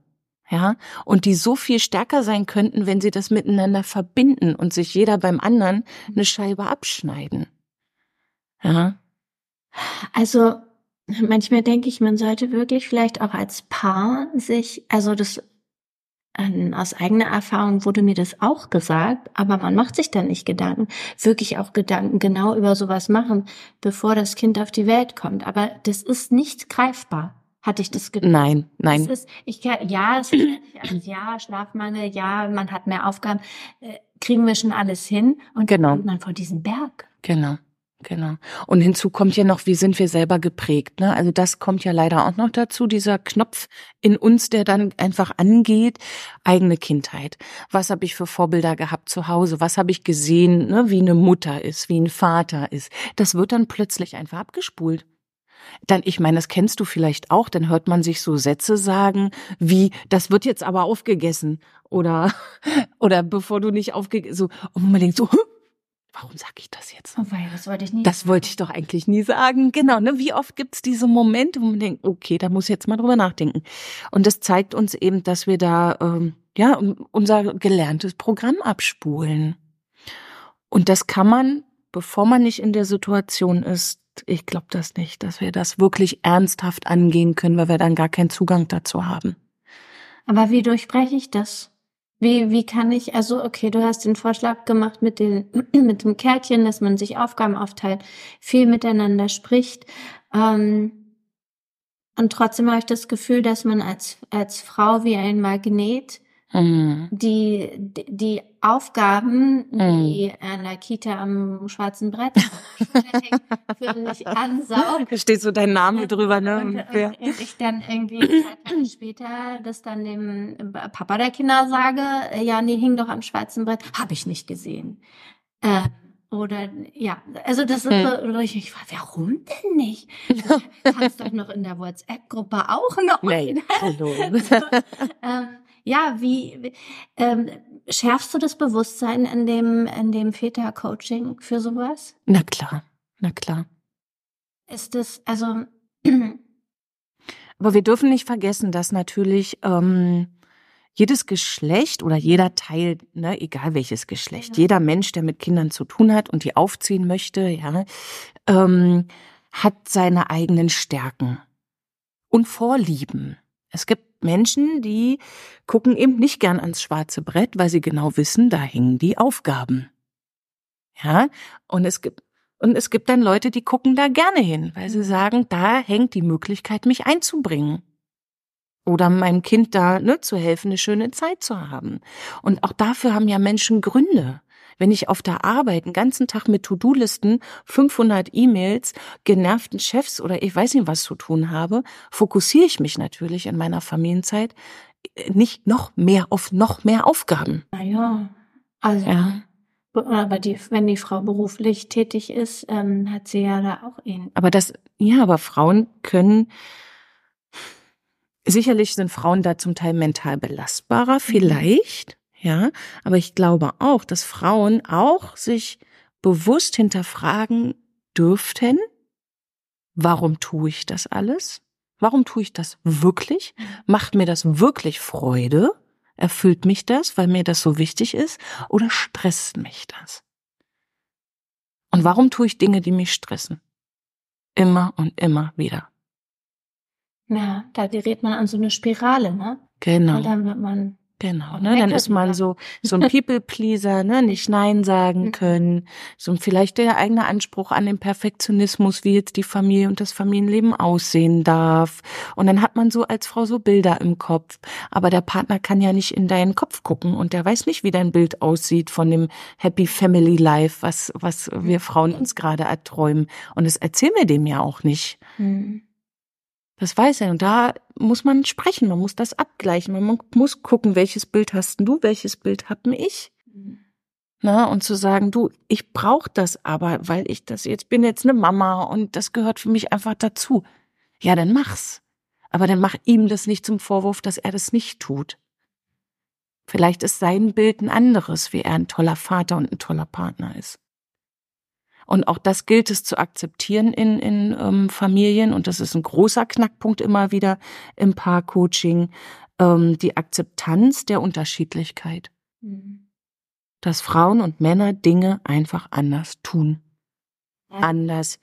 [SPEAKER 2] ja, und die so viel stärker sein könnten, wenn sie das miteinander verbinden und sich jeder beim anderen eine Scheibe abschneiden. Ja.
[SPEAKER 1] Also manchmal denke ich, man sollte wirklich vielleicht auch als Paar sich, also das ähm, aus eigener Erfahrung wurde mir das auch gesagt, aber man macht sich da nicht Gedanken, wirklich auch Gedanken genau über sowas machen, bevor das Kind auf die Welt kommt. Aber das ist nicht greifbar hatte ich das
[SPEAKER 2] Gefühl. Nein, nein.
[SPEAKER 1] Es ist, ich, ja, es ist, [CLEARS THROAT] ja, Schlafmangel, ja, man hat mehr Aufgaben, äh, kriegen wir schon alles hin und
[SPEAKER 2] genau.
[SPEAKER 1] dann man vor diesem Berg.
[SPEAKER 2] Genau. Genau. Und hinzu kommt ja noch, wie sind wir selber geprägt, ne? Also das kommt ja leider auch noch dazu, dieser Knopf in uns, der dann einfach angeht, eigene Kindheit. Was habe ich für Vorbilder gehabt zu Hause? Was habe ich gesehen, ne? wie eine Mutter ist, wie ein Vater ist? Das wird dann plötzlich einfach abgespult dann, ich meine, das kennst du vielleicht auch, dann hört man sich so Sätze sagen, wie, das wird jetzt aber aufgegessen. Oder, [LAUGHS] oder bevor du nicht aufgegessen, so, und man denkt so, warum sag ich das jetzt?
[SPEAKER 1] Oh, weil, das wollte ich nie
[SPEAKER 2] Das sagen. wollte ich doch eigentlich nie sagen. Genau, ne? Wie oft gibt's diese Momente, wo man denkt, okay, da muss ich jetzt mal drüber nachdenken. Und das zeigt uns eben, dass wir da, ähm, ja, unser gelerntes Programm abspulen. Und das kann man, bevor man nicht in der Situation ist, ich glaube das nicht, dass wir das wirklich ernsthaft angehen können, weil wir dann gar keinen Zugang dazu haben.
[SPEAKER 1] Aber wie durchbreche ich das? Wie, wie kann ich, also okay, du hast den Vorschlag gemacht mit, den, [CLEARS THROAT] mit dem Kärtchen, dass man sich Aufgaben aufteilt, viel miteinander spricht. Ähm, und trotzdem habe ich das Gefühl, dass man als, als Frau wie ein Magnet Mhm. Die, die Aufgaben, die mhm. an der Kita am schwarzen Brett für mich ansaugt.
[SPEAKER 2] Da steht so dein Name drüber, ne?
[SPEAKER 1] Und, und ich dann irgendwie später das dann dem Papa der Kinder sage, ja, nee, hing doch am schwarzen Brett. Habe ich nicht gesehen. Äh, Oder ja, also das ist hm. so, ich, ich frage, warum denn nicht? Du kannst doch noch in der WhatsApp-Gruppe auch noch.
[SPEAKER 2] Nee, hallo. [LAUGHS]
[SPEAKER 1] ähm, ja, wie, ähm, schärfst du das Bewusstsein in dem, in dem Väter-Coaching für sowas?
[SPEAKER 2] Na klar, na klar.
[SPEAKER 1] Ist das, also. [CLEARS THROAT]
[SPEAKER 2] Aber wir dürfen nicht vergessen, dass natürlich ähm, jedes Geschlecht oder jeder Teil, ne, egal welches Geschlecht, ja. jeder Mensch, der mit Kindern zu tun hat und die aufziehen möchte, ja, ähm, hat seine eigenen Stärken und Vorlieben. Es gibt Menschen, die gucken eben nicht gern ans schwarze Brett, weil sie genau wissen, da hängen die Aufgaben. Ja, und es gibt und es gibt dann Leute, die gucken da gerne hin, weil sie sagen, da hängt die Möglichkeit, mich einzubringen oder meinem Kind da ne, zu helfen, eine schöne Zeit zu haben. Und auch dafür haben ja Menschen Gründe. Wenn ich auf der Arbeit einen ganzen Tag mit To-Do-Listen, 500 E-Mails, genervten Chefs oder ich weiß nicht was zu tun habe, fokussiere ich mich natürlich in meiner Familienzeit äh, nicht noch mehr auf noch mehr Aufgaben.
[SPEAKER 1] Naja, also ja. Aber die, wenn die Frau beruflich tätig ist, ähm, hat sie ja da auch ihn.
[SPEAKER 2] Aber das, ja, aber Frauen können Sicherlich sind Frauen da zum Teil mental belastbarer, mhm. vielleicht, ja, aber ich glaube auch, dass Frauen auch sich bewusst hinterfragen dürften, warum tue ich das alles? Warum tue ich das wirklich? Mhm. Macht mir das wirklich Freude? Erfüllt mich das, weil mir das so wichtig ist? Oder stresst mich das? Und warum tue ich Dinge, die mich stressen? Immer und immer wieder.
[SPEAKER 1] Ja, da gerät man an so eine Spirale, ne?
[SPEAKER 2] Genau.
[SPEAKER 1] Und dann wird man
[SPEAKER 2] Genau, ne? Dann ist man so so ein People-Pleaser, ne? Nicht Nein sagen mhm. können, so vielleicht der eigene Anspruch an den Perfektionismus, wie jetzt die Familie und das Familienleben aussehen darf. Und dann hat man so als Frau so Bilder im Kopf, aber der Partner kann ja nicht in deinen Kopf gucken und der weiß nicht, wie dein Bild aussieht von dem Happy Family Life, was was wir Frauen uns gerade erträumen. Und das erzählen wir dem ja auch nicht. Mhm. Das weiß er. Und da muss man sprechen, man muss das abgleichen, man muss gucken, welches Bild hast du, welches Bild hab ich. Mhm. Na, und zu sagen, du, ich brauche das aber, weil ich das jetzt bin jetzt eine Mama und das gehört für mich einfach dazu. Ja, dann mach's. Aber dann mach ihm das nicht zum Vorwurf, dass er das nicht tut. Vielleicht ist sein Bild ein anderes, wie er ein toller Vater und ein toller Partner ist. Und auch das gilt es zu akzeptieren in, in ähm, Familien. Und das ist ein großer Knackpunkt immer wieder im Paarcoaching. Ähm, die Akzeptanz der Unterschiedlichkeit. Mhm. Dass Frauen und Männer Dinge einfach anders tun. Ja. Anders,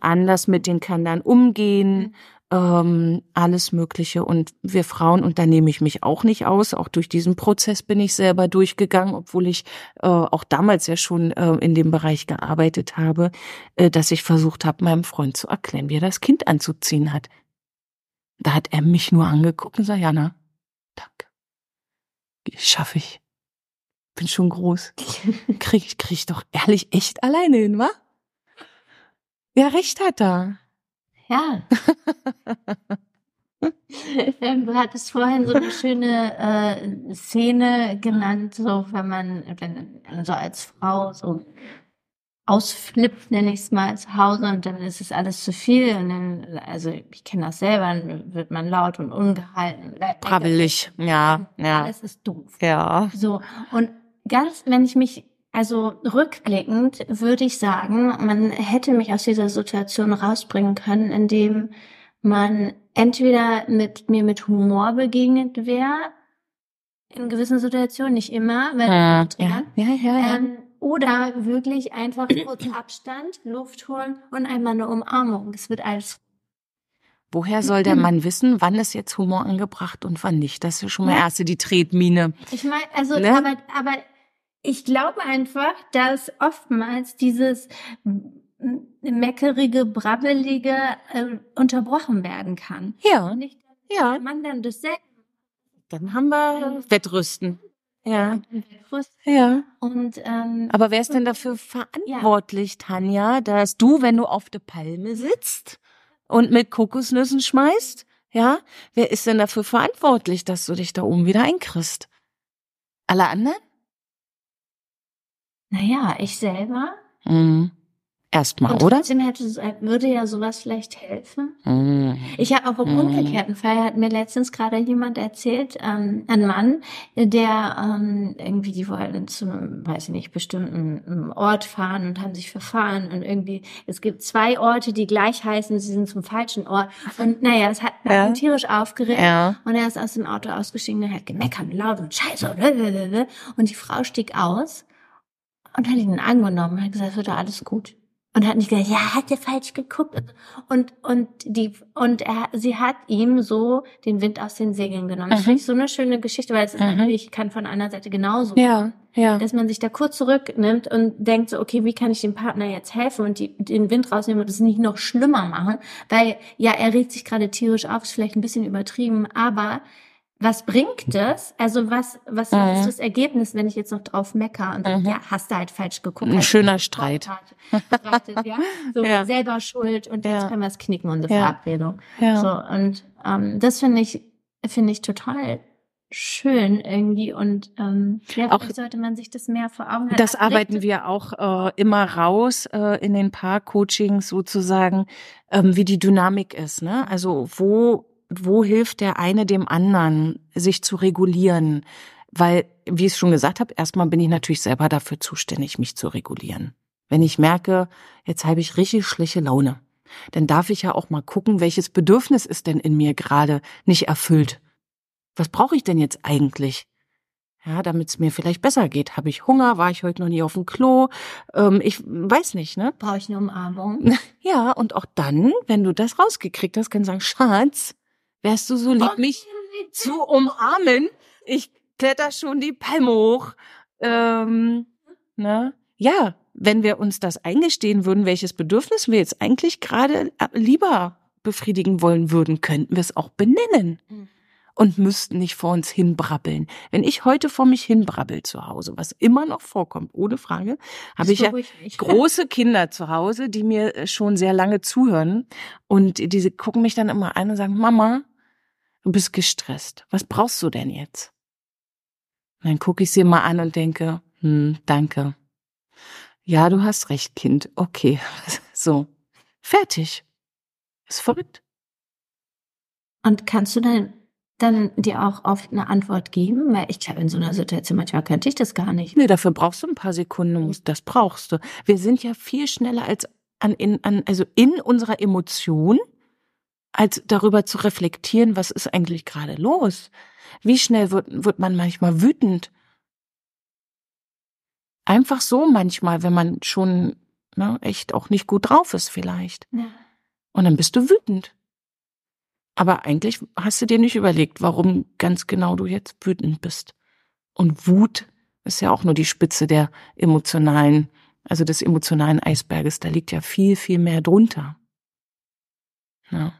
[SPEAKER 2] anders mit den Kindern umgehen, mhm ähm, alles Mögliche. Und wir Frauen, und da nehme ich mich auch nicht aus, auch durch diesen Prozess bin ich selber durchgegangen, obwohl ich äh, auch damals ja schon äh, in dem Bereich gearbeitet habe, äh, dass ich versucht habe, meinem Freund zu erklären, wie er das Kind anzuziehen hat. Da hat er mich nur angeguckt und sagt, Jana, danke. Schaffe ich. Bin schon groß. [LAUGHS] Krieg, ich krieg ich doch ehrlich echt alleine hin, wa? Ja, recht hat er.
[SPEAKER 1] Ja. [LAUGHS] Ähm, du hattest vorhin so eine schöne äh, Szene genannt, so wenn man wenn, so als Frau so ausflippt, nenne ich es mal zu Hause und dann ist es alles zu viel und dann, also ich kenne das selber, dann wird man laut und ungehalten.
[SPEAKER 2] Brabbelig, ja, ja.
[SPEAKER 1] Alles ist doof.
[SPEAKER 2] Ja.
[SPEAKER 1] So und ganz, wenn ich mich also rückblickend würde ich sagen, man hätte mich aus dieser Situation rausbringen können, indem man entweder mit mir mit Humor begegnet wäre, in gewissen Situationen, nicht immer, weil
[SPEAKER 2] ja, ja, ja, ja, ja.
[SPEAKER 1] Ähm, oder wirklich einfach kurz Abstand, Luft holen und einmal eine Umarmung. Es wird alles.
[SPEAKER 2] Woher soll der Mann wissen, wann ist jetzt Humor angebracht und wann nicht? Das ist ja schon mal erste die Tretmine.
[SPEAKER 1] Ich meine, also, ne? aber, aber ich glaube einfach, dass oftmals dieses meckerige, brabbelige äh, unterbrochen werden kann.
[SPEAKER 2] Ja.
[SPEAKER 1] Und nicht,
[SPEAKER 2] ja.
[SPEAKER 1] Man dann das.
[SPEAKER 2] Dann haben wir Wettrüsten. Ja.
[SPEAKER 1] Wettrüsten. Ja. Und, ähm,
[SPEAKER 2] Aber wer ist denn dafür verantwortlich, ja. Tanja, dass du, wenn du auf der Palme sitzt und mit Kokosnüssen schmeißt, ja, wer ist denn dafür verantwortlich, dass du dich da oben wieder einkriegst? Alle anderen?
[SPEAKER 1] Naja, ich selber.
[SPEAKER 2] Mhm. Erstmal,
[SPEAKER 1] Und
[SPEAKER 2] oder?
[SPEAKER 1] trotzdem hätte, würde ja sowas vielleicht helfen.
[SPEAKER 2] Mhm.
[SPEAKER 1] Ich habe auch im
[SPEAKER 2] Mhm.
[SPEAKER 1] umgekehrten Fall, hat mir letztens gerade jemand erzählt, ähm, ein Mann, der ähm, irgendwie, die wollten zu einem, weiß ich nicht, bestimmten ähm, Ort fahren und haben sich verfahren und irgendwie, es gibt zwei Orte, die gleich heißen, sie sind zum falschen Ort und naja, es hat,
[SPEAKER 2] Ja.
[SPEAKER 1] ihn tierisch aufgeregt
[SPEAKER 2] Ja.
[SPEAKER 1] und er ist aus dem Auto ausgestiegen und hat gemeckert und laut und scheiße und, die Frau stieg aus und hat ihn in den Arm genommen und hat gesagt, es wird alles gut. Und hat nicht gesagt, ja, hat er falsch geguckt. Und, und die, und er, sie hat ihm so den Wind aus den Segeln genommen. Das
[SPEAKER 2] Mhm.
[SPEAKER 1] finde ich so eine schöne Geschichte, weil es
[SPEAKER 2] Mhm.
[SPEAKER 1] natürlich, kann von einer Seite genauso.
[SPEAKER 2] Ja, ja.
[SPEAKER 1] Dass man sich da kurz zurücknimmt und denkt so, okay, wie kann ich dem Partner jetzt helfen und die, den Wind rausnehmen und es nicht noch schlimmer machen? Weil, ja, er regt sich gerade tierisch auf, ist vielleicht ein bisschen übertrieben, aber was bringt das? Also was, was,
[SPEAKER 2] Mhm.
[SPEAKER 1] ist das Ergebnis, wenn ich jetzt noch drauf mecker und sage,
[SPEAKER 2] Mhm.
[SPEAKER 1] ja, hast du halt falsch geguckt.
[SPEAKER 2] Ein
[SPEAKER 1] hast
[SPEAKER 2] schöner Streit.
[SPEAKER 1] betrachtet, ja? [LAUGHS] So
[SPEAKER 2] Ja.
[SPEAKER 1] selber schuld und
[SPEAKER 2] Ja.
[SPEAKER 1] jetzt können wir es knicken, unsere
[SPEAKER 2] Ja.
[SPEAKER 1] Verabredung.
[SPEAKER 2] Ja.
[SPEAKER 1] So, und ähm, das finde ich, finde ich total schön irgendwie und ähm, ja,
[SPEAKER 2] Auch-
[SPEAKER 1] vielleicht sollte man sich das mehr vor Augen halten.
[SPEAKER 2] Das
[SPEAKER 1] Aber
[SPEAKER 2] arbeiten wir auch äh, immer raus äh, in den Paar-Coachings sozusagen, ähm, wie die Dynamik ist. Ne? Also wo wo hilft der eine dem anderen, sich zu regulieren? Weil, wie ich es schon gesagt habe, erstmal bin ich natürlich selber dafür zuständig, mich zu regulieren. Wenn ich merke, jetzt habe ich richtig schlechte Laune, dann darf ich ja auch mal gucken, welches Bedürfnis ist denn in mir gerade nicht erfüllt. Was brauche ich denn jetzt eigentlich? Ja, damit es mir vielleicht besser geht. Habe ich Hunger? War ich heute noch nie auf dem Klo? Ähm, ich weiß nicht, ne?
[SPEAKER 1] Brauche ich eine Umarmung? [LAUGHS]
[SPEAKER 2] Ja, und auch dann, wenn du das rausgekriegt hast, kannst du sagen, Schatz, wärst du so lieb, mich zu umarmen? Ich kletter schon die Palme hoch. Ähm, ne? Ja, wenn wir uns das eingestehen würden, welches Bedürfnis wir jetzt eigentlich gerade äh, lieber befriedigen wollen würden, könnten wir es auch benennen
[SPEAKER 1] Mhm.
[SPEAKER 2] und müssten nicht vor uns hinbrabbeln. Wenn ich heute vor mich hinbrabbel zu Hause, was immer noch vorkommt, ohne Frage, habe ich ja [LAUGHS] große Kinder zu Hause, die mir äh, schon sehr lange zuhören und diese gucken mich dann immer an und sagen, Mama, du bist gestresst. Was brauchst du denn jetzt? Und dann gucke ich sie mal an und denke, hm, danke. Ja, du hast recht, Kind. Okay. [LAUGHS] So. Fertig. Ist verrückt.
[SPEAKER 1] Und kannst du dann, dann dir auch oft eine Antwort geben? Weil ich glaube, in so einer Situation manchmal könnte ich das gar nicht.
[SPEAKER 2] Nee, dafür brauchst du ein paar Sekunden, das brauchst du. Wir sind ja viel schneller als an, in, an, also in unserer Emotion, als darüber zu reflektieren, was ist eigentlich gerade los? Wie schnell wird, wird man manchmal wütend? Einfach so manchmal, wenn man schon ne, echt auch nicht gut drauf ist vielleicht.
[SPEAKER 1] Ja.
[SPEAKER 2] Und dann bist du wütend. Aber eigentlich hast du dir nicht überlegt, warum ganz genau du jetzt wütend bist. Und Wut ist ja auch nur die Spitze der emotionalen, also des emotionalen Eisberges. Da liegt ja viel, viel mehr drunter. Ja.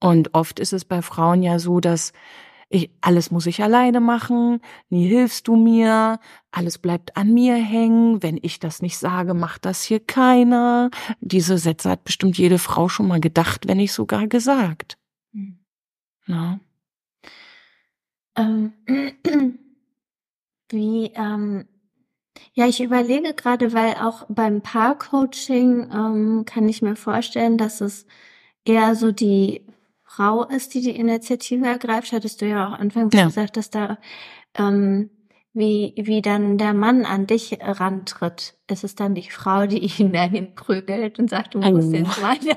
[SPEAKER 2] Und oft ist es bei Frauen ja so, dass ich, alles muss ich alleine machen, nie hilfst du mir, alles bleibt an mir hängen, wenn ich das nicht sage, macht das hier keiner. Diese Sätze hat bestimmt jede Frau schon mal gedacht, wenn nicht sogar gesagt.
[SPEAKER 1] Hm.
[SPEAKER 2] Ja.
[SPEAKER 1] Ähm, [CLEARS THROAT] wie, ähm, ja, ich überlege gerade, weil auch beim Paarcoaching ähm, kann ich mir vorstellen, dass es eher so die Frau ist, die die Initiative ergreift. Hattest du ja auch anfangs
[SPEAKER 2] Ja.
[SPEAKER 1] gesagt, dass da ähm, wie, wie dann der Mann an dich rantritt. Ist es dann die Frau, die ihn dahin prügelt und sagt, du musst
[SPEAKER 2] Oh.
[SPEAKER 1] jetzt weiter.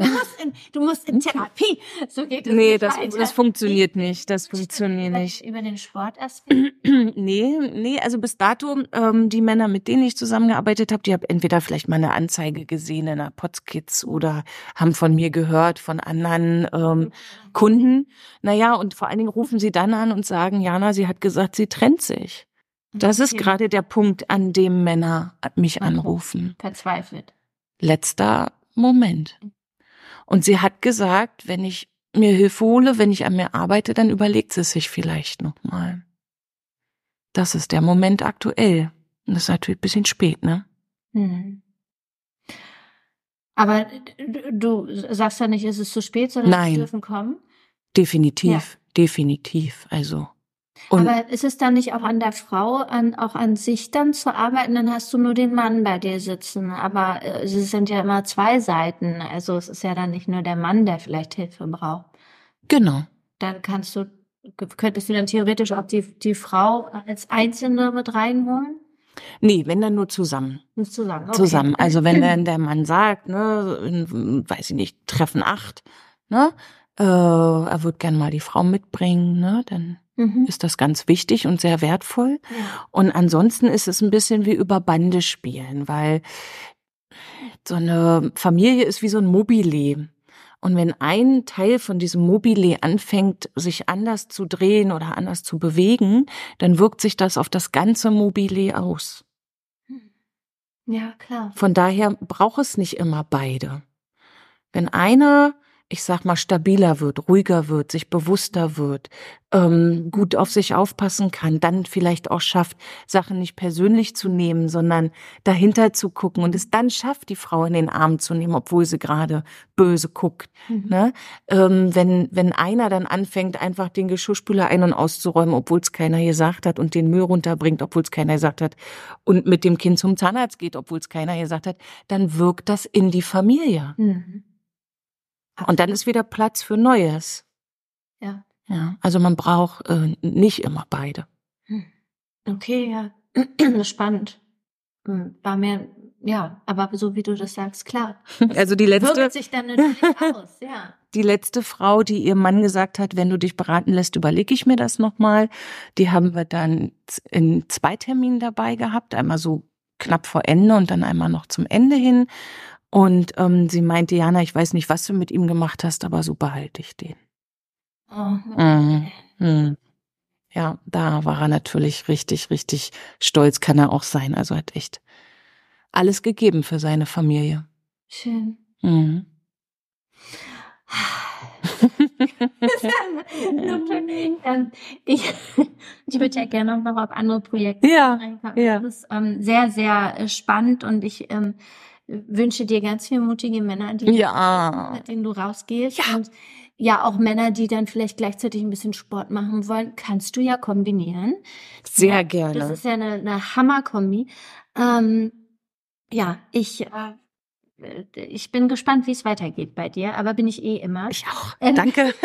[SPEAKER 1] Du musst, in, du musst in Therapie. So geht es
[SPEAKER 2] Nee,
[SPEAKER 1] nicht
[SPEAKER 2] das,
[SPEAKER 1] weiter.
[SPEAKER 2] das funktioniert nicht. Das funktioniert
[SPEAKER 1] Über-
[SPEAKER 2] nicht.
[SPEAKER 1] Über den Sportaspekt. [CLEARS THROAT]
[SPEAKER 2] nee, nee, also bis dato, ähm, die Männer, mit denen ich zusammengearbeitet habe, die haben entweder vielleicht mal eine Anzeige gesehen in der Potskids oder haben von mir gehört, von anderen ähm, Kunden. Naja, und vor allen Dingen rufen sie dann an und sagen, Jana, sie hat gesagt, sie trennt sich. Das ist gerade der Punkt, an dem Männer mich
[SPEAKER 1] anrufen. verzweifelt.
[SPEAKER 2] Letzter Moment. Und sie hat gesagt, wenn ich mir Hilfe hole, wenn ich an mir arbeite, dann überlegt sie sich vielleicht nochmal. Das ist der Moment aktuell. Und das ist natürlich ein bisschen spät, ne?
[SPEAKER 1] Hm. Aber du sagst ja nicht, es ist zu spät, sondern
[SPEAKER 2] Nein.
[SPEAKER 1] sie dürfen kommen.
[SPEAKER 2] Definitiv, definitiv. Also,
[SPEAKER 1] Und Aber ist es dann nicht auch an der Frau, an, auch an sich dann zu arbeiten? Dann hast du nur den Mann bei dir sitzen. Aber äh, es sind ja immer zwei Seiten. Also es ist ja dann nicht nur der Mann, der vielleicht Hilfe braucht.
[SPEAKER 2] Genau.
[SPEAKER 1] Dann kannst du, könntest du dann theoretisch auch die, die Frau als Einzelne mit reinholen?
[SPEAKER 2] Nee, wenn dann nur zusammen.
[SPEAKER 1] Zusammen. Okay.
[SPEAKER 2] Zusammen. Also wenn [CLEARS THROAT] dann der Mann sagt, ne, weiß ich nicht, treffen acht, ne, äh, er wird gern mal die Frau mitbringen, ne, dann mhm. ist das ganz wichtig und sehr wertvoll. Ja. Und ansonsten ist es ein bisschen wie über Bande spielen, weil so eine Familie ist wie so ein Mobile. Und wenn ein Teil von diesem Mobile anfängt, sich anders zu drehen oder anders zu bewegen, dann wirkt sich das auf das ganze Mobile aus.
[SPEAKER 1] Hm. Ja, klar.
[SPEAKER 2] Von daher braucht es nicht immer beide. Wenn einer ich sag mal, stabiler wird, ruhiger wird, sich bewusster wird, ähm, gut auf sich aufpassen kann, dann vielleicht auch schafft, Sachen nicht persönlich zu nehmen, sondern dahinter zu gucken und es dann schafft, die Frau in den Arm zu nehmen, obwohl sie gerade böse guckt. Mhm. Ne? Ähm, wenn, wenn einer dann anfängt, einfach den Geschirrspüler ein- und auszuräumen, obwohl es keiner gesagt hat und den Müll runterbringt, obwohl es keiner gesagt hat und mit dem Kind zum Zahnarzt geht, obwohl es keiner gesagt hat, dann wirkt das in die Familie. Mhm. Und dann ist wieder Platz für Neues.
[SPEAKER 1] Ja.
[SPEAKER 2] Ja, also man braucht äh, nicht immer beide. Hm.
[SPEAKER 1] Okay, ja. [CLEARS THROAT] Spannend. Hm, war mir, ja, aber so wie du das sagst, klar.
[SPEAKER 2] Also die letzte.
[SPEAKER 1] Wirkt sich dann natürlich [LAUGHS] aus, ja.
[SPEAKER 2] Die letzte Frau, die ihrem Mann gesagt hat, wenn du dich beraten lässt, überlege ich mir das nochmal. Die haben wir dann in zwei Terminen dabei gehabt. Einmal so knapp vor Ende und dann einmal noch zum Ende hin. Und ähm, sie meinte, Jana, ich weiß nicht, was du mit ihm gemacht hast, aber so behalte ich den. Oh. Mhm. Mhm. Ja, da war er natürlich richtig, richtig stolz, kann er auch sein. Also hat echt alles gegeben für seine Familie.
[SPEAKER 1] Schön.
[SPEAKER 2] Mhm. [LAUGHS]
[SPEAKER 1] ich, ich würde ja gerne noch auf andere Projekte
[SPEAKER 2] ja, Ja.
[SPEAKER 1] Das ist ähm, sehr, sehr äh, spannend und ich ähm, wünsche dir ganz viele mutige Männer, die
[SPEAKER 2] ja.
[SPEAKER 1] mit denen du rausgehst.
[SPEAKER 2] Ja.
[SPEAKER 1] Und ja, auch Männer, die dann vielleicht gleichzeitig ein bisschen Sport machen wollen, kannst du ja kombinieren.
[SPEAKER 2] Sehr
[SPEAKER 1] ja,
[SPEAKER 2] gerne.
[SPEAKER 1] Das ist ja eine, eine Hammerkombi. Ähm, ja, ich, äh, ich bin gespannt, wie es weitergeht bei dir, aber bin ich eh immer.
[SPEAKER 2] Ich auch. [LAUGHS] Ähm, Danke. [LAUGHS]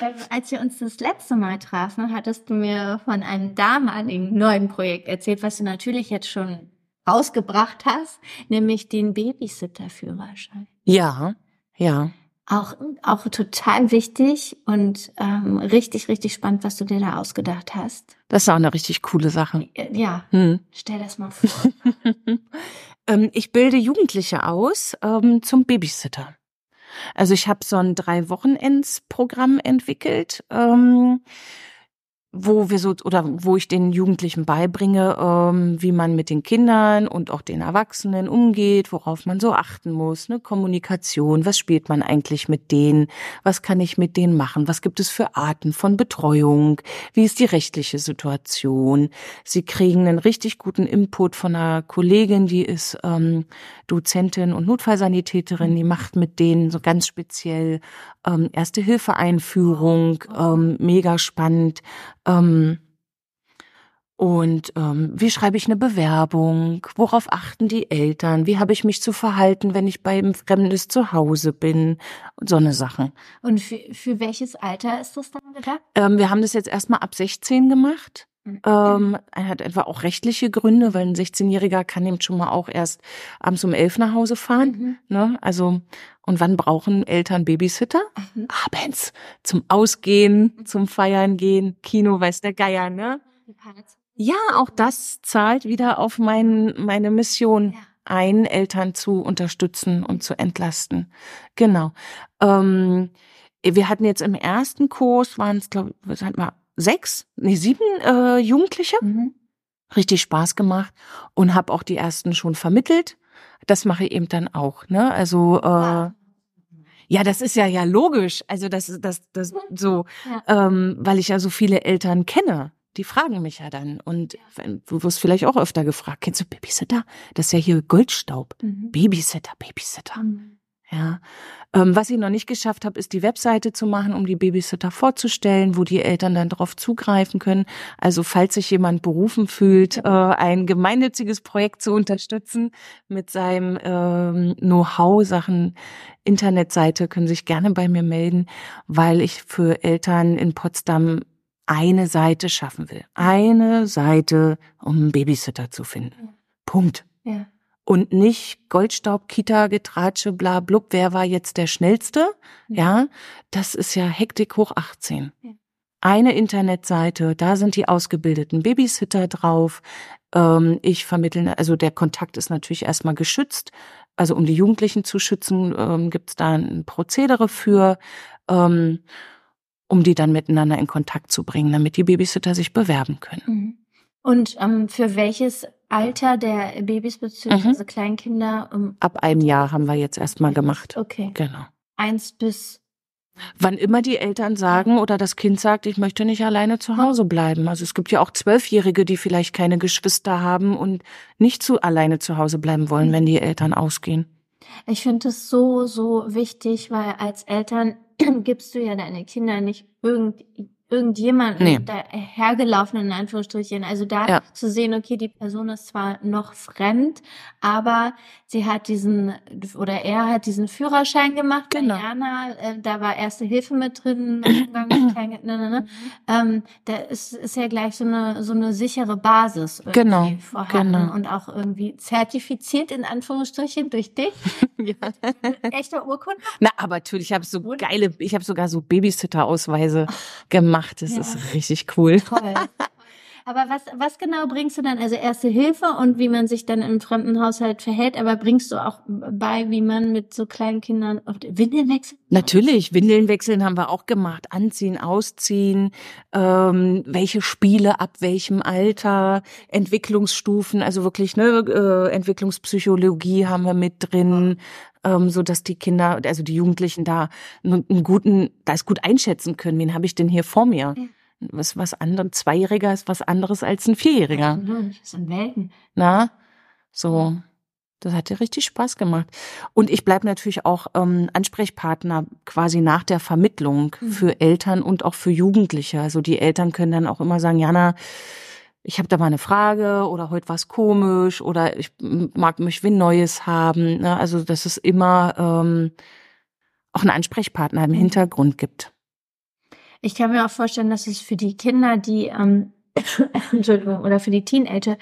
[SPEAKER 1] Ähm, als wir uns das letzte Mal trafen, hattest du mir von einem damaligen neuen Projekt erzählt, was du natürlich jetzt schon rausgebracht hast, nämlich den Babysitter-Führerschein.
[SPEAKER 2] Ja, ja.
[SPEAKER 1] Auch, auch total wichtig und ähm, richtig, richtig spannend, was du dir da ausgedacht hast.
[SPEAKER 2] Das ist auch eine richtig coole Sache.
[SPEAKER 1] Äh, ja, hm. stell das mal vor. [LAUGHS]
[SPEAKER 2] ähm, ich bilde Jugendliche aus ähm, zum Babysitter. Also ich habe so ein drei Wochenends-Programm entwickelt. Ähm, wo wir so oder wo ich den Jugendlichen beibringe, ähm, wie man mit den Kindern und auch den Erwachsenen umgeht, worauf man so achten muss, ne? Kommunikation, was spielt man eigentlich mit denen, was kann ich mit denen machen, was gibt es für Arten von Betreuung, wie ist die rechtliche Situation. Sie kriegen einen richtig guten Input von einer Kollegin, die ist ähm, Dozentin und Notfallsanitäterin, die macht mit denen so ganz speziell ähm, Erste Hilfe Einführung, ähm, mega spannend ähm, und ähm, wie schreibe ich eine Bewerbung? Worauf achten die Eltern? Wie habe ich mich zu verhalten, wenn ich beim Fremdes zu Hause bin? Und so eine Sachen.
[SPEAKER 1] Und für, für welches Alter ist das dann gedacht?
[SPEAKER 2] Ähm, wir haben das jetzt erstmal ab 16 gemacht. Mhm. Ähm, er hat etwa auch rechtliche Gründe, weil ein 16-Jähriger kann eben schon mal auch erst abends um elf nach Hause fahren. Mhm. Ne? Also, und wann brauchen Eltern Babysitter? Mhm. Abends. Zum Ausgehen, zum Feiern gehen, Kino, weiß der Geier, ne? Ja, auch das zahlt wieder auf mein, meine Mission ja. ein, Eltern zu unterstützen und zu entlasten. Genau. Ähm, wir hatten jetzt im ersten Kurs, waren es, glaube ich, sechs, nee, sieben äh, Jugendliche. Mhm. Richtig Spaß gemacht und habe auch die ersten schon vermittelt. Das mache ich eben dann auch. Ne? Also äh, ja, das ist ja ja logisch. Also das ist das das so, ja. ähm, weil ich ja so viele Eltern kenne. Die fragen mich ja dann. Und du wirst vielleicht auch öfter gefragt, kennst du Babysitter? Das ist ja hier Goldstaub. Mhm. Babysitter, Babysitter. Mhm. Ja. Ähm, was ich noch nicht geschafft habe, ist die Webseite zu machen, um die Babysitter vorzustellen, wo die Eltern dann darauf zugreifen können. Also falls sich jemand berufen fühlt, äh, ein gemeinnütziges Projekt zu unterstützen mit seinem ähm, Know-how Sachen Internetseite, können sich gerne bei mir melden, weil ich für Eltern in Potsdam eine Seite schaffen will. Eine Seite, um einen Babysitter zu finden. Punkt.
[SPEAKER 1] Ja
[SPEAKER 2] und nicht Goldstaub, Kita, Getratsche, bla, blub, wer war jetzt der Schnellste? Ja, das ist ja Hektik hoch 18. Ja. Eine Internetseite, da sind die ausgebildeten Babysitter drauf. Ähm, ich vermittle, also der Kontakt ist natürlich erstmal geschützt. Also um die Jugendlichen zu schützen, ähm, gibt es da ein Prozedere für, ähm, um die dann miteinander in Kontakt zu bringen, damit die Babysitter sich bewerben können.
[SPEAKER 1] Mhm. Und ähm, für welches Alter der Babys bzw. Mhm. Kleinkinder? Um
[SPEAKER 2] Ab einem Jahr haben wir jetzt erstmal gemacht.
[SPEAKER 1] Okay.
[SPEAKER 2] Genau.
[SPEAKER 1] Eins bis
[SPEAKER 2] Wann immer die Eltern sagen oder das Kind sagt, ich möchte nicht alleine zu Hause bleiben. Also es gibt ja auch Zwölfjährige, die vielleicht keine Geschwister haben und nicht zu alleine zu Hause bleiben wollen, wenn die Eltern ausgehen.
[SPEAKER 1] Ich finde es so, so wichtig, weil als Eltern [CLEARS THROAT] gibst du ja deine Kinder nicht irgend irgendjemanden nee. da hergelaufen in Anführungsstrichen. Also da ja. zu sehen, okay, die Person ist zwar noch fremd, aber sie hat diesen oder er hat diesen Führerschein gemacht. Genau. Jana, äh, da war Erste Hilfe mit drin, Umgang mit [CLEARS THROAT] Kleingeld, ne, ne, ne. Ähm, da ist, ist ja gleich so eine so eine sichere Basis
[SPEAKER 2] genau.
[SPEAKER 1] vorhanden genau. und auch irgendwie zertifiziert in Anführungsstrichen durch dich. [LAUGHS] ja. Echter Urkunde.
[SPEAKER 2] Na, aber natürlich, ich habe so geile, ich habe sogar so Babysitter-Ausweise gemacht gemacht. Das ja. ist richtig cool. Toll. [LAUGHS]
[SPEAKER 1] Aber was, was genau bringst du dann? Also erste Hilfe und wie man sich dann im fremden Haushalt verhält, aber bringst du auch bei, wie man mit so kleinen Kindern Windeln wechselt?
[SPEAKER 2] Natürlich, Windeln wechseln haben wir auch gemacht. Anziehen, ausziehen, ähm, welche Spiele ab welchem Alter, Entwicklungsstufen, also wirklich ne, äh, Entwicklungspsychologie haben wir mit drin, ähm, so dass die Kinder, also die Jugendlichen da einen guten, das gut einschätzen können. Wen habe ich denn hier vor mir? Ja. Was, was anderes, Zweijähriger ist was anderes als ein Vierjähriger.
[SPEAKER 1] Das sind Welten.
[SPEAKER 2] Na, so. Das hat dir richtig Spaß gemacht. Und ich bleib natürlich auch ähm, Ansprechpartner quasi nach der Vermittlung mhm. für Eltern und auch für Jugendliche. Also die Eltern können dann auch immer sagen, Jana, ich habe da mal eine Frage oder heute was komisch oder ich mag mich wie Neues haben. Ne? Also dass es immer ähm, auch einen Ansprechpartner im mhm. Hintergrund gibt.
[SPEAKER 1] Ich kann mir auch vorstellen, dass es für die Kinder, die ähm, [COUGHS] Entschuldigung, oder für die Teenager,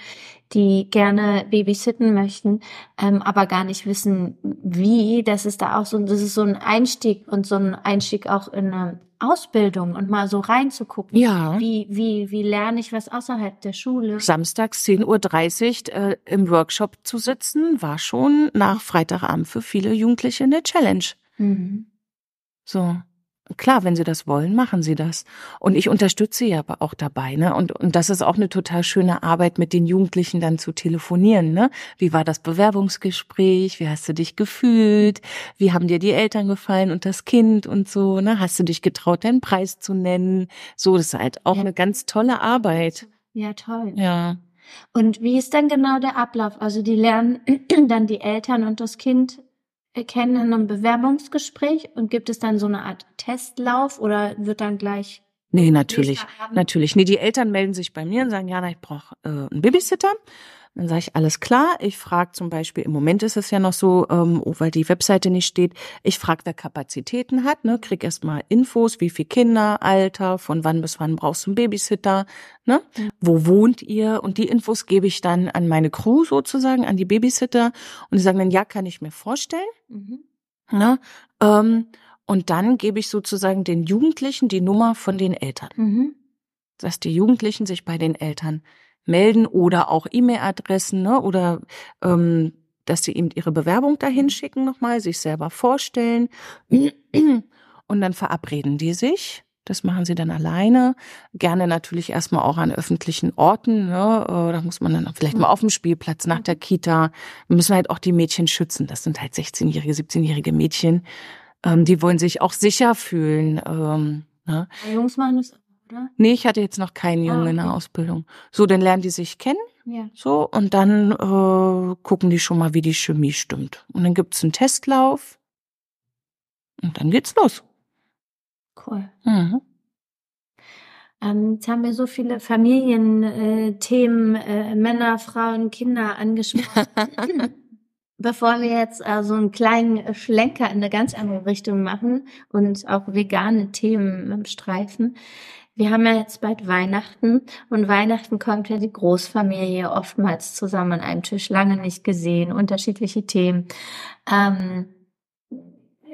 [SPEAKER 1] die gerne babysitten möchten, ähm, aber gar nicht wissen, wie, das ist da auch so, das ist so ein Einstieg und so ein Einstieg auch in eine Ausbildung und mal so reinzugucken.
[SPEAKER 2] Ja.
[SPEAKER 1] Wie, wie, wie lerne ich was außerhalb der Schule?
[SPEAKER 2] Samstags 10.30 Uhr äh, im Workshop zu sitzen, war schon nach Freitagabend für viele Jugendliche eine Challenge. Mhm. So. Klar, wenn sie das wollen, machen sie das. Und ich unterstütze sie aber auch dabei, ne? Und, und das ist auch eine total schöne Arbeit, mit den Jugendlichen dann zu telefonieren, ne? Wie war das Bewerbungsgespräch? Wie hast du dich gefühlt? Wie haben dir die Eltern gefallen und das Kind und so, ne? Hast du dich getraut, deinen Preis zu nennen? So, das ist halt auch ja. eine ganz tolle Arbeit.
[SPEAKER 1] Ja, toll.
[SPEAKER 2] Ja.
[SPEAKER 1] Und wie ist dann genau der Ablauf? Also die lernen [CLEARS THROAT] dann die Eltern und das Kind kennen in einem Bewerbungsgespräch und gibt es dann so eine Art Testlauf oder wird dann gleich
[SPEAKER 2] Nee, natürlich. Natürlich. Nee, die Eltern melden sich bei mir und sagen, ja, ich brauche äh, einen Babysitter. Dann sage ich, alles klar. Ich frage zum Beispiel, im Moment ist es ja noch so, ähm, oh, weil die Webseite nicht steht, ich frage, wer Kapazitäten hat, ne, krieg erstmal Infos, wie viel Kinder, Alter, von wann bis wann brauchst du einen Babysitter, ne? Wo wohnt ihr? Und die Infos gebe ich dann an meine Crew sozusagen, an die Babysitter. Und die sagen dann, ja, kann ich mir vorstellen. Mhm. Ne? Ähm, und dann gebe ich sozusagen den Jugendlichen die Nummer von den Eltern. Mhm. Dass die Jugendlichen sich bei den Eltern melden oder auch E-Mail-Adressen ne, oder ähm, dass sie eben ihre Bewerbung dahin schicken nochmal, sich selber vorstellen und dann verabreden die sich. Das machen sie dann alleine. Gerne natürlich erstmal auch an öffentlichen Orten. Ne? Äh, da muss man dann vielleicht mal auf dem Spielplatz nach der Kita. Müssen halt auch die Mädchen schützen. Das sind halt 16-jährige, 17-jährige Mädchen. Ähm, die wollen sich auch sicher fühlen. Ähm,
[SPEAKER 1] ne? Jungs machen das oder?
[SPEAKER 2] Nee, ich hatte jetzt noch keinen Jungen ah, okay. in der Ausbildung. So, dann lernen die sich kennen.
[SPEAKER 1] Ja.
[SPEAKER 2] So, und dann äh, gucken die schon mal, wie die Chemie stimmt. Und dann gibt's einen Testlauf. Und dann geht's los.
[SPEAKER 1] Cool. Mhm. Ähm, jetzt haben wir so viele Familienthemen, äh, äh, Männer, Frauen, Kinder angesprochen. [LAUGHS] Bevor wir jetzt äh, so einen kleinen Schlenker in eine ganz andere Richtung machen und auch vegane Themen streifen. Wir haben ja jetzt bald Weihnachten und Weihnachten kommt ja die Großfamilie oftmals zusammen an einem Tisch, lange nicht gesehen, unterschiedliche Themen. Ähm,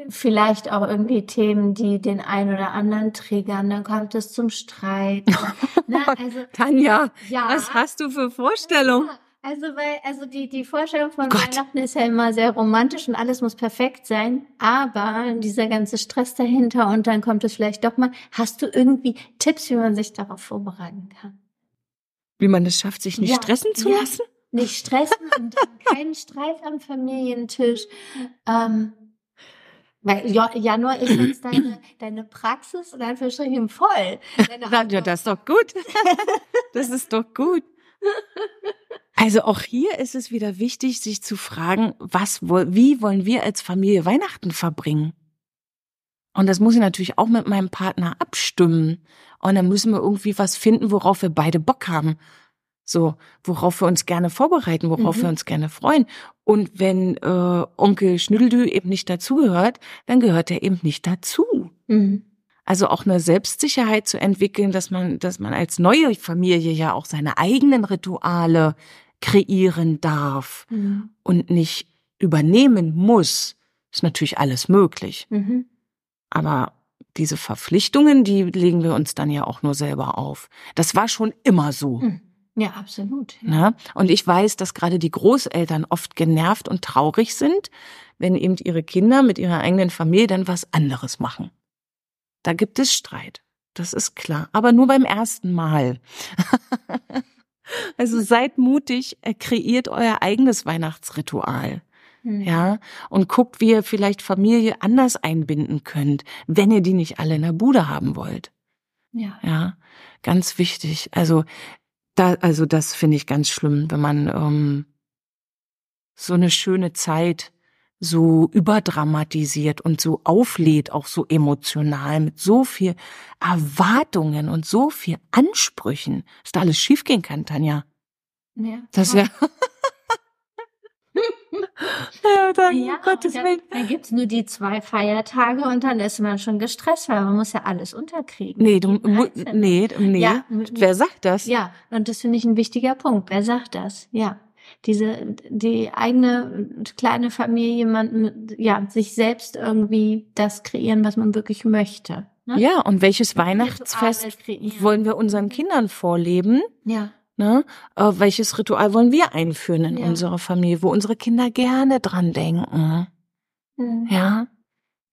[SPEAKER 1] vielleicht auch irgendwie Themen, die den einen oder anderen triggern, dann kommt es zum Streit. [LAUGHS]
[SPEAKER 2] ne? also, Tanja, ja, was hast du für Vorstellungen? Ja,
[SPEAKER 1] also weil, also die, die Vorstellung von Gott. Weihnachten ist ja immer sehr romantisch und alles muss perfekt sein, aber dieser ganze Stress dahinter und dann kommt es vielleicht doch mal. Hast du irgendwie Tipps, wie man sich darauf vorbereiten kann?
[SPEAKER 2] Wie man es schafft, sich nicht ja, stressen zu ja, lassen?
[SPEAKER 1] Nicht stressen [LAUGHS] und keinen Streit am Familientisch. Ähm, weil Januar ist jetzt [CLEARS THROAT] deine, deine Praxis und Anführungsstrichen voll. [LAUGHS]
[SPEAKER 2] ja, das ist doch gut. [LAUGHS] Das ist doch gut. [LAUGHS] Also auch hier ist es wieder wichtig, sich zu fragen, was, wie wollen wir als Familie Weihnachten verbringen? Und das muss ich natürlich auch mit meinem Partner abstimmen. Und dann müssen wir irgendwie was finden, worauf wir beide Bock haben. So, worauf wir uns gerne vorbereiten, worauf mhm. wir uns gerne freuen. Und wenn äh, Onkel Schnüdeldü eben nicht dazugehört, dann gehört er eben nicht dazu. Mhm. Also auch eine Selbstsicherheit zu entwickeln, dass man, dass man als neue Familie ja auch seine eigenen Rituale kreieren darf mhm. und nicht übernehmen muss, ist natürlich alles möglich. Mhm. Aber diese Verpflichtungen, die legen wir uns dann ja auch nur selber auf. Das war schon immer so. Mhm.
[SPEAKER 1] Ja, absolut. Ja.
[SPEAKER 2] Ne? Und ich weiß, dass gerade die Großeltern oft genervt und traurig sind, wenn eben ihre Kinder mit ihrer eigenen Familie dann was anderes machen. Da gibt es Streit. Das ist klar. Aber nur beim ersten Mal. [LAUGHS] also seid mutig, äh, kreiert euer eigenes Weihnachtsritual. Mhm. Ja, und guckt, wie ihr vielleicht Familie anders einbinden könnt, wenn ihr die nicht alle in der Bude haben wollt. Ja. Ja, ganz wichtig. Also da, also das finde ich ganz schlimm, wenn man ähm, so eine schöne Zeit so überdramatisiert und so auflädt, auch so emotional, mit so viel Erwartungen und so viel Ansprüchen, dass da alles schiefgehen kann, Tanja. Ja. Das ja. [LAUGHS]
[SPEAKER 1] ja, dann, ja, Gottes Willen. Dann, dann gibt's nur die zwei Feiertage und dann ist man schon gestresst, weil man muss ja alles unterkriegen.
[SPEAKER 2] Nee, du, nee, nee. Ja, Wer sagt das?
[SPEAKER 1] Ja, und das finde ich ein wichtiger Punkt. Wer sagt das? Ja diese die eigene kleine Familie, man ja sich selbst irgendwie das kreieren, was man wirklich möchte.
[SPEAKER 2] Ne? Ja, und welches Weihnachtsfest wollen wir unseren Kindern vorleben? Ja. Ne? Äh, welches Ritual wollen wir einführen in ja. unserer Familie, wo unsere Kinder gerne dran denken? Mhm. Ja.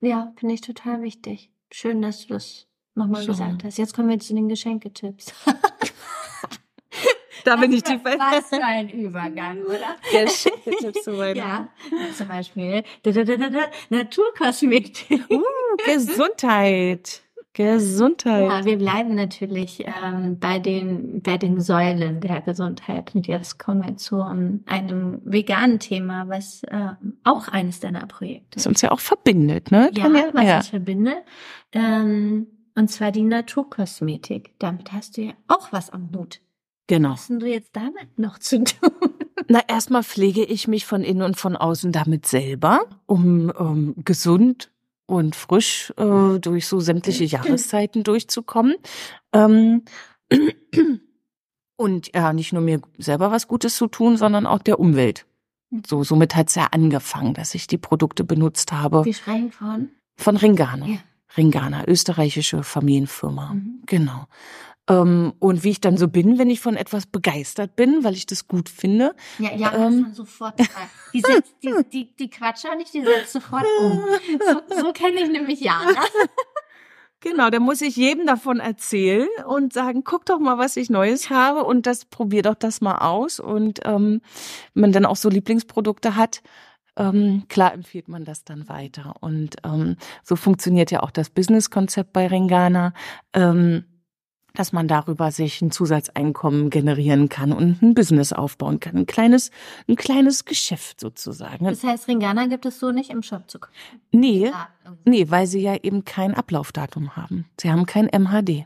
[SPEAKER 1] Ja, finde ich total wichtig. Schön, dass du das nochmal so. gesagt hast. Jetzt kommen wir zu den Geschenketipps. [LAUGHS]
[SPEAKER 2] Da bin ich die Fan.
[SPEAKER 1] Was für ein Übergang, oder?
[SPEAKER 2] Geschenketipps zu [LAUGHS] Weihnachten.
[SPEAKER 1] Ja, zum Beispiel Naturkosmetik.
[SPEAKER 2] Uh, Gesundheit. [LAUGHS] Gesundheit.
[SPEAKER 1] Ja, wir bleiben natürlich ähm, bei den bei den Säulen der Gesundheit. Und jetzt kommen wir zu um, einem veganen Thema, was äh, auch eines deiner Projekte
[SPEAKER 2] ist. Das uns ja auch verbindet, ne?
[SPEAKER 1] Ja, was ja. uns verbindet. Ähm, und zwar die Naturkosmetik. Damit hast du ja auch was am Hut.
[SPEAKER 2] Genau.
[SPEAKER 1] Was hast du jetzt damit noch zu tun? [LAUGHS]
[SPEAKER 2] Na, erstmal pflege ich mich von innen und von außen damit selber, um ähm, gesund und frisch äh, durch so sämtliche Jahreszeiten durchzukommen. Ähm, [CLEARS THROAT] und ja, nicht nur mir selber was Gutes zu tun, sondern auch der Umwelt. So, somit hat's ja angefangen, dass ich die Produkte benutzt habe.
[SPEAKER 1] Die schreien von?
[SPEAKER 2] Von Ringana. Ja. Ringana, österreichische Familienfirma. Mhm. Genau. Ähm, und wie ich dann so bin, wenn ich von etwas begeistert bin, weil ich das gut finde.
[SPEAKER 1] Ja, ja, ähm, sofort. Die, setzt, [LAUGHS] die, die, die quatscht auch nicht, die setzt sofort um. So, so kenne ich nämlich Jana. [LAUGHS]
[SPEAKER 2] Genau, da muss ich jedem davon erzählen und sagen, guck doch mal, was ich Neues habe und das probier doch das mal aus. Und ähm, wenn man dann auch so Lieblingsprodukte hat, ähm, klar empfiehlt man das dann weiter. Und ähm, so funktioniert ja auch das Businesskonzept bei Ringana. Ähm, dass man darüber sich ein Zusatzeinkommen generieren kann und ein Business aufbauen kann. Ein kleines, ein kleines Geschäft sozusagen.
[SPEAKER 1] Das heißt, Ringana gibt es so nicht im Shop zu kaufen?
[SPEAKER 2] Nee, nee, weil sie ja eben kein Ablaufdatum haben. Sie haben kein MHD.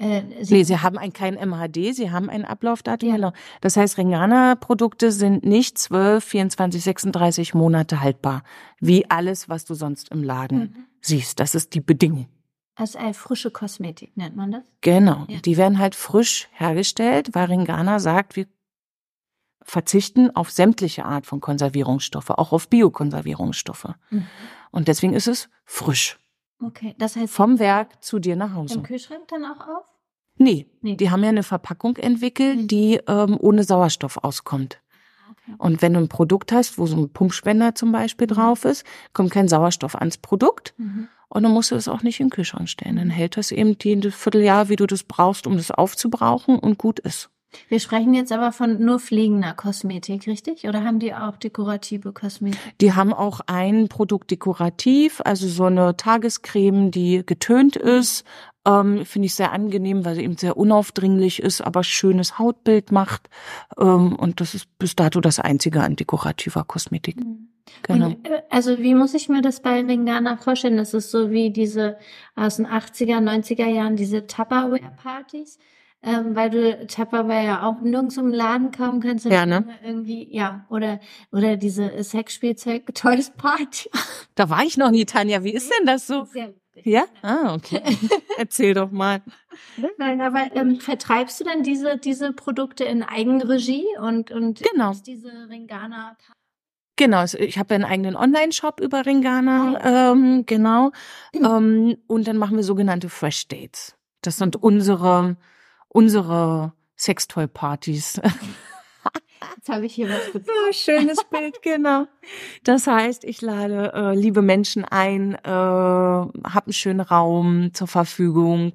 [SPEAKER 2] Äh, sie nee, sie haben ein, kein MHD, sie haben ein Ablaufdatum. Ja. Das heißt, Ringana-Produkte sind nicht 12, 24, 36 Monate haltbar, wie alles, was du sonst im Laden mhm. siehst. Das ist die Bedingung.
[SPEAKER 1] Als eine frische Kosmetik nennt man das?
[SPEAKER 2] Genau. Ja. Die werden halt frisch hergestellt, weil Ringana sagt, wir verzichten auf sämtliche Art von Konservierungsstoffe, auch auf Biokonservierungsstoffe. Mhm. Und deswegen ist es frisch.
[SPEAKER 1] Okay, das heißt.
[SPEAKER 2] Vom Werk zu dir nach Hause.
[SPEAKER 1] Im Kühlschrank dann auch auf?
[SPEAKER 2] Nee, nee. die haben ja eine Verpackung entwickelt, mhm. die ähm, ohne Sauerstoff auskommt. Ah, okay. Und wenn du ein Produkt hast, wo so ein Pumpspender zum Beispiel mhm. drauf ist, kommt kein Sauerstoff ans Produkt. Mhm. Und dann musst du es auch nicht in den Kühlschrank stellen. Dann hält das eben die Vierteljahr, wie du das brauchst, um das aufzubrauchen und gut ist.
[SPEAKER 1] Wir sprechen jetzt aber von nur pflegender Kosmetik, richtig? Oder haben die auch dekorative Kosmetik?
[SPEAKER 2] Die haben auch ein Produkt dekorativ, also so eine Tagescreme, die getönt ist. Ähm, Finde ich sehr angenehm, weil sie eben sehr unaufdringlich ist, aber schönes Hautbild macht. Ähm, und das ist bis dato das einzige an dekorativer Kosmetik. Mhm.
[SPEAKER 1] Genau. Und, äh, also wie muss ich mir das bei Ringana vorstellen? Das ist so wie diese aus den 80er, 90er Jahren, diese Tupperware-Partys. Ähm, weil du Tupperware ja auch nirgends im Laden kaufen kannst.
[SPEAKER 2] Ja, ne?
[SPEAKER 1] Irgendwie, ja, oder, oder diese Sexspielzeug [LAUGHS] Toys Party.
[SPEAKER 2] Da war ich noch nie, Tanja. Wie ist denn das so?
[SPEAKER 1] Sehr
[SPEAKER 2] ja? Ah, okay. [LAUGHS] Erzähl doch mal.
[SPEAKER 1] Nein, aber ähm, vertreibst du dann diese, diese Produkte in Eigenregie und, und
[SPEAKER 2] genau.
[SPEAKER 1] diese Ringana
[SPEAKER 2] Genau, ich habe einen eigenen Online-Shop über Ringana, ähm, genau. Mhm. Ähm, und dann machen wir sogenannte Fresh Dates. Das sind unsere, unsere Sextoy-Partys. [LAUGHS]
[SPEAKER 1] Jetzt habe ich hier was [LAUGHS]
[SPEAKER 2] gefunden. Ja, schönes Bild, genau. Das heißt, ich lade äh, liebe Menschen ein, äh, habe einen schönen Raum zur Verfügung,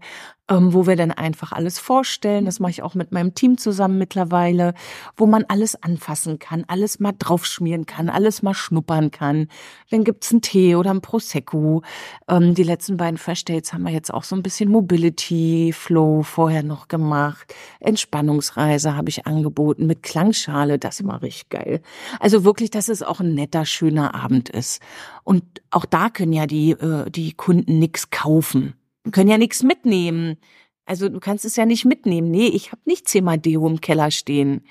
[SPEAKER 2] ähm, wo wir dann einfach alles vorstellen. Das mache ich auch mit meinem Team zusammen mittlerweile, wo man alles anfassen kann, alles mal draufschmieren kann, alles mal schnuppern kann. Dann gibt's einen Tee oder ein Prosecco. Ähm, die letzten beiden Fresh haben wir jetzt auch so ein bisschen Mobility Flow vorher noch gemacht. Entspannungsreise habe ich angeboten mit Klangschale. Das war richtig geil. Also wirklich, dass es auch ein netter, schöner Abend ist. Und auch da können ja die, äh, die Kunden nix kaufen können ja nichts mitnehmen. Also du kannst es ja nicht mitnehmen. Nee, ich habe nicht zehnmal Deo im Keller stehen.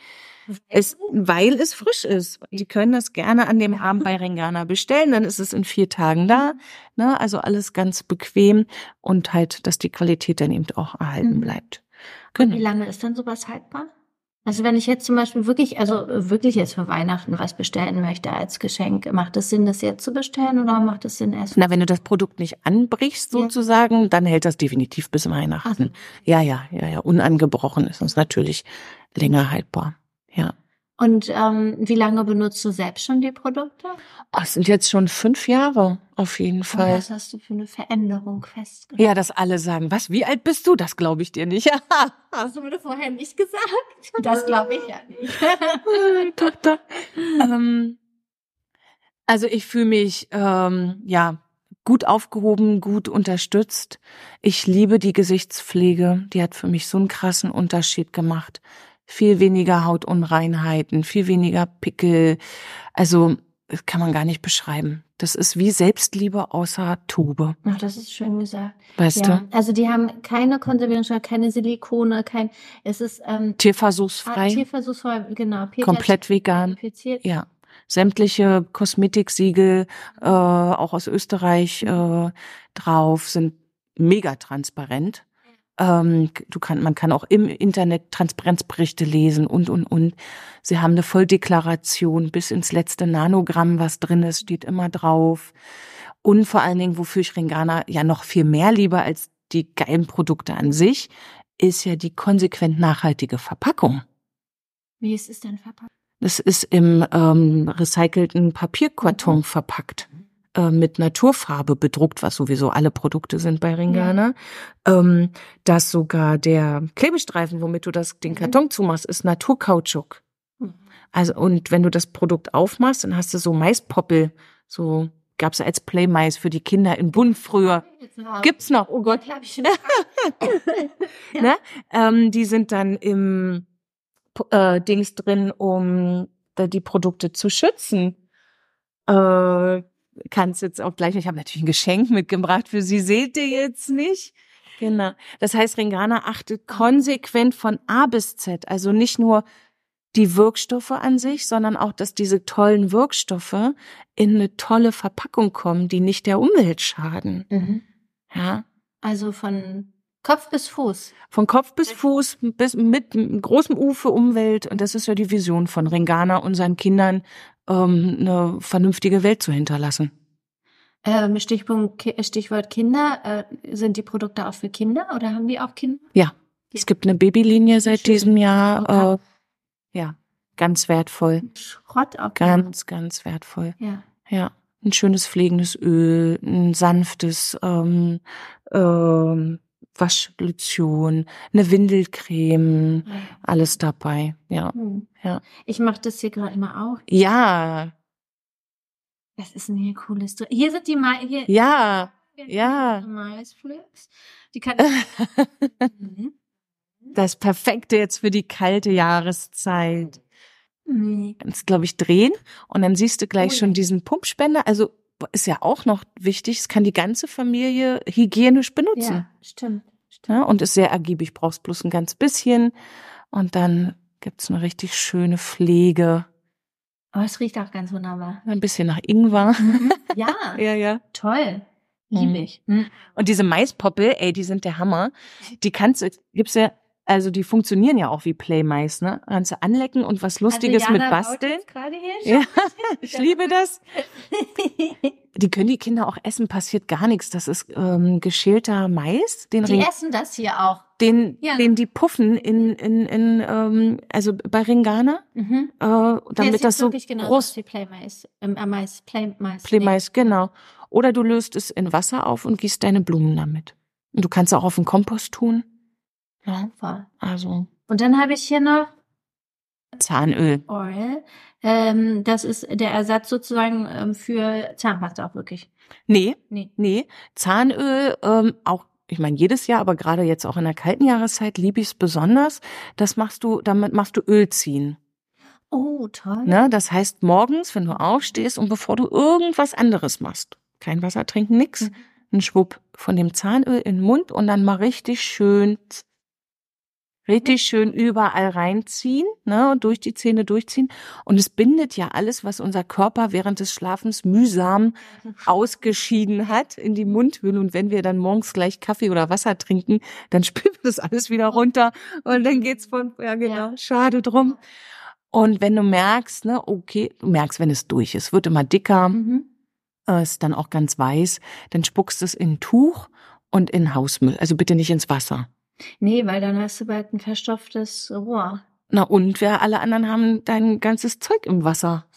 [SPEAKER 2] Es, weil es frisch ist. Die können das gerne an dem Abend bei Ringana bestellen, dann ist es in vier Tagen da. Ne? Also alles ganz bequem und halt, dass die Qualität dann eben auch erhalten mhm. bleibt.
[SPEAKER 1] Genau. wie lange ist dann sowas haltbar? Also wenn ich jetzt zum Beispiel wirklich, also wirklich jetzt für Weihnachten was bestellen möchte als Geschenk, macht es Sinn, das jetzt zu bestellen oder macht es Sinn erst?
[SPEAKER 2] Na, wenn du das Produkt nicht anbrichst sozusagen, ja. dann hält das definitiv bis Weihnachten. Ach. Ja, ja, ja, ja. Unangebrochen ist uns natürlich länger haltbar. Ja.
[SPEAKER 1] Und ähm, wie lange benutzt du selbst schon die Produkte?
[SPEAKER 2] Oh, es sind jetzt schon fünf Jahre, auf jeden Fall. Und
[SPEAKER 1] was hast du für eine Veränderung festgestellt?
[SPEAKER 2] Ja, dass alle sagen, was, wie alt bist du? Das glaube ich dir nicht. [LAUGHS]
[SPEAKER 1] hast du mir vorher nicht gesagt? Das glaube ich ja nicht. [LAUGHS]
[SPEAKER 2] doch, doch. Ähm, also ich fühle mich, ähm, ja, gut aufgehoben, gut unterstützt. Ich liebe die Gesichtspflege. Die hat für mich so einen krassen Unterschied gemacht viel weniger Hautunreinheiten, viel weniger Pickel. Also das kann man gar nicht beschreiben. Das ist wie Selbstliebe außer Tube.
[SPEAKER 1] Ach, das ist schön gesagt.
[SPEAKER 2] Weißt ja. du?
[SPEAKER 1] Also die haben keine Konservierungsstoffe, keine Silikone, kein, es ist ähm,
[SPEAKER 2] tierversuchsfrei. Ah,
[SPEAKER 1] tierversuchsfrei, genau.
[SPEAKER 2] Peter Komplett vegan. Ja. Sämtliche Kosmetiksiegel, äh, auch aus Österreich äh, drauf, sind mega transparent. Ähm, du kann, man kann auch im Internet Transparenzberichte lesen und, und, und. Sie haben eine Volldeklaration bis ins letzte Nanogramm, was drin ist, steht immer drauf. Und vor allen Dingen, wofür ich Ringana ja noch viel mehr liebe als die geilen Produkte an sich, ist ja die konsequent nachhaltige Verpackung.
[SPEAKER 1] Wie ist es denn verpackt?
[SPEAKER 2] Das ist im ähm, recycelten Papierkarton mhm. verpackt. Äh, mit Naturfarbe bedruckt, was sowieso alle Produkte sind bei Ringana, ja. ähm, dass sogar der Klebestreifen, womit du das den mhm. Karton zumachst, ist Naturkautschuk. Mhm. Also und wenn du das Produkt aufmachst, dann hast du so Maispoppel, so gab's als Playmais für die Kinder in Bund früher. Gibt's noch, oh Gott.
[SPEAKER 1] Hab ich schon [LAUGHS]
[SPEAKER 2] ne? ähm, die sind dann im äh, Dings drin, um die Produkte zu schützen. Äh, kannst jetzt auch gleich, ich habe natürlich ein Geschenk mitgebracht für Sie, seht ihr jetzt nicht? Genau. Das heißt, Ringana achtet konsequent von A bis Z, also nicht nur die Wirkstoffe an sich, sondern auch, dass diese tollen Wirkstoffe in eine tolle Verpackung kommen, die nicht der Umwelt schaden.
[SPEAKER 1] Mhm.
[SPEAKER 2] Ja.
[SPEAKER 1] Also von Kopf bis Fuß.
[SPEAKER 2] Von Kopf bis Fuß, bis mit großem U für Umwelt. Und das ist ja die Vision von Ringana, unseren Kindern ähm, eine vernünftige Welt zu hinterlassen.
[SPEAKER 1] Ähm, Stichpunkt, Stichwort Kinder. Äh, sind die Produkte auch für Kinder oder haben die auch Kinder?
[SPEAKER 2] Ja, es gibt eine Babylinie seit
[SPEAKER 1] Schön.
[SPEAKER 2] diesem Jahr. Äh, ja, ganz wertvoll.
[SPEAKER 1] Schrott auch.
[SPEAKER 2] Ganz, ganz wertvoll.
[SPEAKER 1] Ja.
[SPEAKER 2] Ja, ein schönes pflegendes Öl, ein sanftes ähm, ähm, Waschlotion, eine Windelcreme, alles dabei. Ja,
[SPEAKER 1] Hm.
[SPEAKER 2] Ja.
[SPEAKER 1] Ich mache das hier gerade immer auch.
[SPEAKER 2] ja,
[SPEAKER 1] Was ist denn hier cooles? Hier sind die Ma hier.
[SPEAKER 2] ja, ja.
[SPEAKER 1] Die kann [LAUGHS] Mhm.
[SPEAKER 2] Das Perfekte jetzt für die kalte Jahreszeit.
[SPEAKER 1] Mhm.
[SPEAKER 2] Kannst, glaube ich, drehen und dann siehst du gleich
[SPEAKER 1] Oh ja.
[SPEAKER 2] schon diesen Pumpspender. Also ist ja auch noch wichtig, es kann die ganze Familie hygienisch benutzen.
[SPEAKER 1] Ja, stimmt. stimmt.
[SPEAKER 2] Ja, und ist sehr ergiebig, brauchst bloß ein ganz bisschen. Und dann gibt's eine richtig schöne Pflege.
[SPEAKER 1] Aber es riecht auch ganz wunderbar.
[SPEAKER 2] Ein bisschen nach Ingwer.
[SPEAKER 1] Mhm. Ja, [LAUGHS]
[SPEAKER 2] Ja, ja.
[SPEAKER 1] toll. Liebe
[SPEAKER 2] Mhm.
[SPEAKER 1] ich. Mhm.
[SPEAKER 2] Und diese Maispoppel, ey, die sind der Hammer. Die kannst du, gibt's ja, also die funktionieren ja auch wie Playmais, ne? Kannst du anlecken und was Lustiges
[SPEAKER 1] also
[SPEAKER 2] mit basteln.
[SPEAKER 1] gerade hier
[SPEAKER 2] Ja, [LAUGHS] ich liebe das. [LAUGHS] Die können die Kinder auch essen, passiert gar nichts. Das ist ähm, geschälter Mais, den,
[SPEAKER 1] Die
[SPEAKER 2] Ring,
[SPEAKER 1] essen das hier auch.
[SPEAKER 2] den,
[SPEAKER 1] Ja.
[SPEAKER 2] den die puffen in, in, in ähm, also bei Ringana,
[SPEAKER 1] Mhm.
[SPEAKER 2] äh,
[SPEAKER 1] Ja,
[SPEAKER 2] damit
[SPEAKER 1] sieht
[SPEAKER 2] das so
[SPEAKER 1] wirklich genauso
[SPEAKER 2] groß
[SPEAKER 1] wie Playmais. Ähm, äh, Mais, Playmais.
[SPEAKER 2] Playmais, genau. Oder du löst es in Wasser auf und gießt deine Blumen damit. Und du kannst auch auf den Kompost tun. Ja,
[SPEAKER 1] Voll.
[SPEAKER 2] also
[SPEAKER 1] Und dann habe ich hier noch
[SPEAKER 2] Zahnöl.
[SPEAKER 1] Oil. Ähm, das ist der Ersatz sozusagen ähm, für Zahnpasta auch wirklich.
[SPEAKER 2] Nee,
[SPEAKER 1] Nee.
[SPEAKER 2] nee. Zahnöl, ähm, auch, ich meine, jedes Jahr, aber gerade jetzt auch in der kalten Jahreszeit liebe ich es besonders. Das machst du, damit machst du Öl ziehen.
[SPEAKER 1] Oh, toll.
[SPEAKER 2] Ne? Das heißt, morgens, wenn du aufstehst und bevor du irgendwas anderes machst, kein Wasser trinken, nix,
[SPEAKER 1] Mhm.
[SPEAKER 2] ein Schwupp von dem Zahnöl in den Mund und dann mal richtig schön, richtig schön überall reinziehen, ne, und durch die Zähne durchziehen. Und es bindet ja alles, was unser Körper während des Schlafens mühsam ausgeschieden hat in die Mundhöhle. Und wenn wir dann morgens gleich Kaffee oder Wasser trinken, dann spült das alles wieder runter und dann geht's von, ja genau,
[SPEAKER 1] Ja.
[SPEAKER 2] schade drum. Und wenn du merkst, ne, okay, du merkst, wenn es durch ist, wird immer dicker,
[SPEAKER 1] Mhm.
[SPEAKER 2] äh, ist dann auch ganz weiß, dann spuckst du es in ein Tuch und in Hausmüll. Also bitte nicht ins Wasser.
[SPEAKER 1] Nee, weil dann hast du bald ein verstopftes Rohr.
[SPEAKER 2] Na und wir alle anderen haben dein ganzes Zeug im Wasser. [LAUGHS]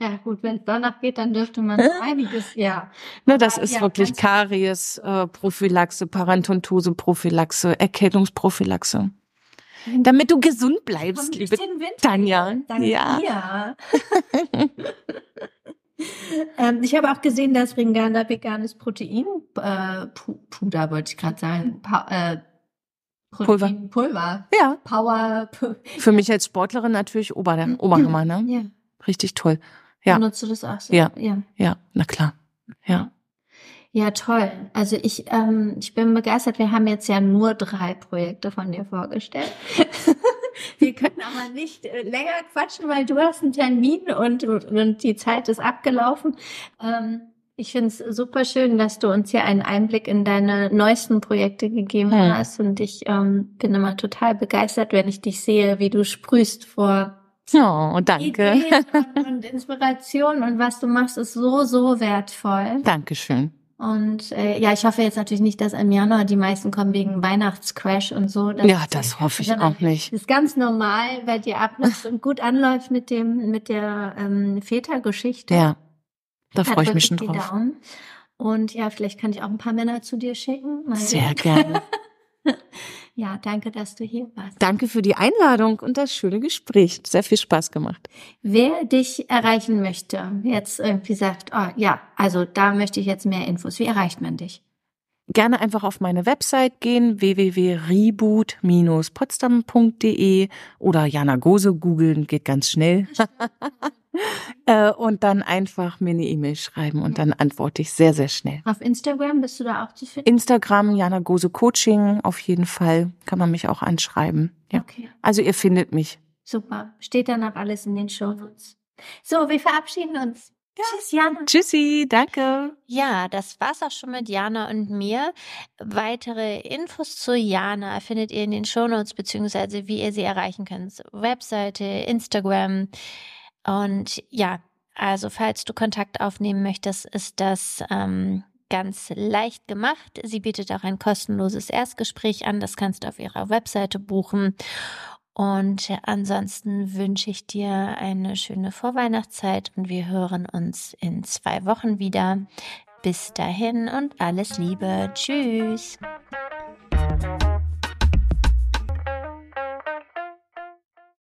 [SPEAKER 1] Ja, gut, wenn es danach geht, dann dürfte man einiges, ja.
[SPEAKER 2] Ne, das
[SPEAKER 1] Aber
[SPEAKER 2] ist
[SPEAKER 1] ja,
[SPEAKER 2] wirklich Karies, äh, Prophylaxe, Parantontose, Prophylaxe, Erkältungsprophylaxe. Damit du gesund bleibst, liebe. Tanja.
[SPEAKER 1] Danke
[SPEAKER 2] Ja. [LAUGHS] [LAUGHS]
[SPEAKER 1] ähm, ich habe auch gesehen, dass Ringana veganes Protein äh, wollte ich gerade sagen. Pa äh, Protein Pulver.
[SPEAKER 2] Ja.
[SPEAKER 1] Power.
[SPEAKER 2] Für mich als Sportlerin natürlich Ober Oberhammer, ne?
[SPEAKER 1] ja.
[SPEAKER 2] Richtig toll. Ja.
[SPEAKER 1] Benutzt du das auch so?
[SPEAKER 2] Ja.
[SPEAKER 1] ja.
[SPEAKER 2] Ja, na klar. Ja.
[SPEAKER 1] Ja, toll. Also ich, ähm, ich bin begeistert. Wir haben jetzt ja nur drei Projekte von dir vorgestellt. [LAUGHS] Wir können aber nicht äh, länger quatschen, weil du hast einen Termin und, und die Zeit ist abgelaufen. Ähm, ich finde es super schön, dass du uns hier einen Einblick in deine neuesten Projekte gegeben
[SPEAKER 2] Hm.
[SPEAKER 1] hast. Und ich ähm, bin immer total begeistert, wenn ich dich sehe, wie du sprühst vor
[SPEAKER 2] Oh, danke.
[SPEAKER 1] Ideen und, und Inspiration. Und was du machst, ist so, so wertvoll.
[SPEAKER 2] Dankeschön.
[SPEAKER 1] Und äh, ja, ich hoffe jetzt natürlich nicht, dass im Januar die meisten kommen wegen Weihnachtscrash und so. Das
[SPEAKER 2] Ja, das hoffe ich auch nicht.
[SPEAKER 1] Das ist ganz normal, weil dir abläuft [LAUGHS] und gut anläuft mit dem mit der ähm, Vätergeschichte.
[SPEAKER 2] Ja, da freue ich mich schon
[SPEAKER 1] die
[SPEAKER 2] drauf.
[SPEAKER 1] Daumen. Und ja, vielleicht kann ich auch ein paar Männer zu dir schicken. Mal
[SPEAKER 2] Sehr
[SPEAKER 1] sehen.
[SPEAKER 2] gerne. [LAUGHS] [LAUGHS]
[SPEAKER 1] Ja, danke, dass du hier warst.
[SPEAKER 2] Danke für die Einladung und das schöne Gespräch. Sehr viel Spaß gemacht.
[SPEAKER 1] Wer dich erreichen möchte, jetzt irgendwie sagt, oh ja, also da möchte ich jetzt mehr Infos. Wie erreicht man dich?
[SPEAKER 2] Gerne einfach auf meine Website gehen, www.reboot-potsdam.de oder Jana Gose googeln, geht ganz schnell. [LAUGHS] Äh, und dann einfach mir eine E-Mail schreiben und dann antworte ich sehr, sehr schnell.
[SPEAKER 1] Auf Instagram bist du da auch zu finden?
[SPEAKER 2] Instagram, Jana Gose Coaching, auf jeden Fall kann man mich auch anschreiben. Ja. Okay. Also ihr findet mich.
[SPEAKER 1] Super. Steht dann auch alles in den Show Notes. So, wir verabschieden uns.
[SPEAKER 2] Ja. Tschüss, Jana. Tschüssi, danke.
[SPEAKER 1] Ja, das war's auch schon mit Jana und mir. Weitere Infos zu Jana findet ihr in den Show Notes beziehungsweise wie ihr sie erreichen könnt. Webseite, Instagram, und ja, also falls du Kontakt aufnehmen möchtest, ist das ähm, ganz leicht gemacht. Sie bietet auch ein kostenloses Erstgespräch an. Das kannst du auf ihrer Webseite buchen. Und ansonsten wünsche ich dir eine schöne Vorweihnachtszeit und wir hören uns in zwei Wochen wieder. Bis dahin und alles Liebe. Tschüss.